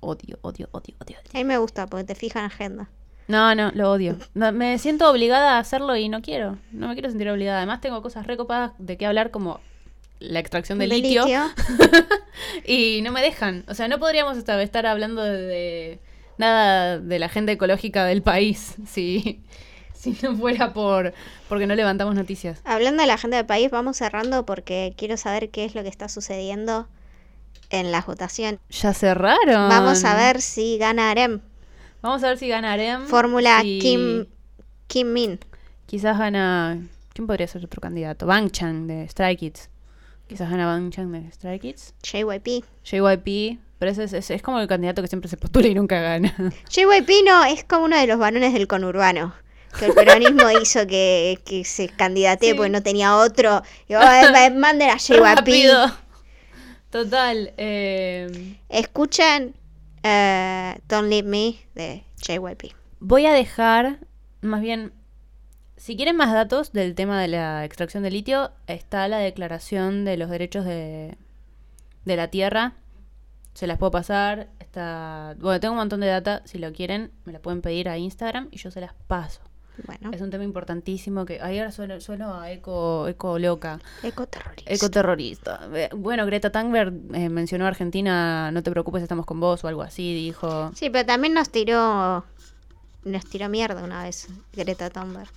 Speaker 1: Odio, odio, odio, odio.
Speaker 2: A mí me gusta porque te fija en agenda.
Speaker 1: No, no, lo odio. No, me siento obligada a hacerlo y no quiero. No me quiero sentir obligada. Además, tengo cosas recopadas de qué hablar, como la extracción de,
Speaker 2: De
Speaker 1: litio,
Speaker 2: litio.
Speaker 1: y no me dejan. O sea, no podríamos estar, hablando de, de nada de la agenda ecológica del país si, si no fuera por porque no levantamos noticias.
Speaker 2: Hablando de la agenda del país, vamos cerrando porque quiero saber qué es lo que está sucediendo en las votaciones.
Speaker 1: Ya cerraron.
Speaker 2: Vamos a ver si gana Arem.
Speaker 1: Vamos a ver si gana Arem.
Speaker 2: Fórmula Kim, Kim Min.
Speaker 1: Quizás gana. ¿Quién podría ser otro candidato? Bang Chan de Strike Kids. Quizás gana Bang Chan de Strike Kids.
Speaker 2: JYP.
Speaker 1: JYP. Pero ese es, es- es como el candidato que siempre se postula y nunca gana.
Speaker 2: JYP no es como uno de los varones del conurbano. Que el peronismo hizo que, que se candidatee
Speaker 1: Sí.
Speaker 2: porque no tenía otro. Y oh, eh, manden a JYP.
Speaker 1: Rápido. Total. eh,
Speaker 2: Escuchen eh, Don't Leave Me de JYP.
Speaker 1: voy a dejar. Más bien. Si quieren más datos del tema de la extracción de litio, está la declaración de los derechos de, de la tierra. Se las puedo pasar. Está. Bueno, tengo un montón de data. Si lo quieren, me la pueden pedir a Instagram y yo se las paso.
Speaker 2: Bueno,
Speaker 1: Es un tema importantísimo que ahí ahora sueno, sueno a eco, eco loca,
Speaker 2: ecoterrorista.
Speaker 1: ecoterrorista. Eh, Bueno, Greta Thunberg eh, mencionó a Argentina, no te preocupes, estamos con vos o algo así, dijo.
Speaker 2: Sí, pero también nos tiró nos tiró mierda una vez Greta Thunberg.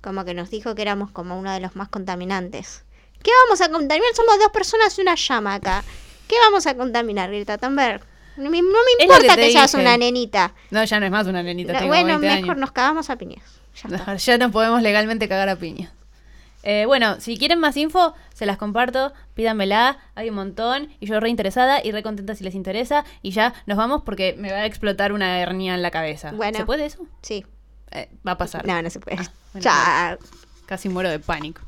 Speaker 2: Como que nos dijo que éramos como uno de los más contaminantes. ¿Qué vamos a contaminar? Somos dos personas y una llama acá. ¿Qué vamos a contaminar, Greta Thunberg? No me, no importa
Speaker 1: que
Speaker 2: seas
Speaker 1: dije.
Speaker 2: una nenita.
Speaker 1: No, ya no es más una nenita,
Speaker 2: No,
Speaker 1: tengo
Speaker 2: bueno,
Speaker 1: 20
Speaker 2: mejor
Speaker 1: años.
Speaker 2: nos cagamos a piñas. Ya está.
Speaker 1: Ya no podemos legalmente cagar a piña. Eh, bueno, si quieren más info, se las comparto, pídanmela, hay un montón, y yo re interesada y re contenta si les interesa, y ya nos vamos porque me va a explotar una hernia en la cabeza.
Speaker 2: Bueno.
Speaker 1: ¿Se puede eso?
Speaker 2: Sí.
Speaker 1: Eh, va a pasar.
Speaker 2: No, no se puede.
Speaker 1: Ah, bueno,
Speaker 2: Chao.
Speaker 1: Casi muero de pánico.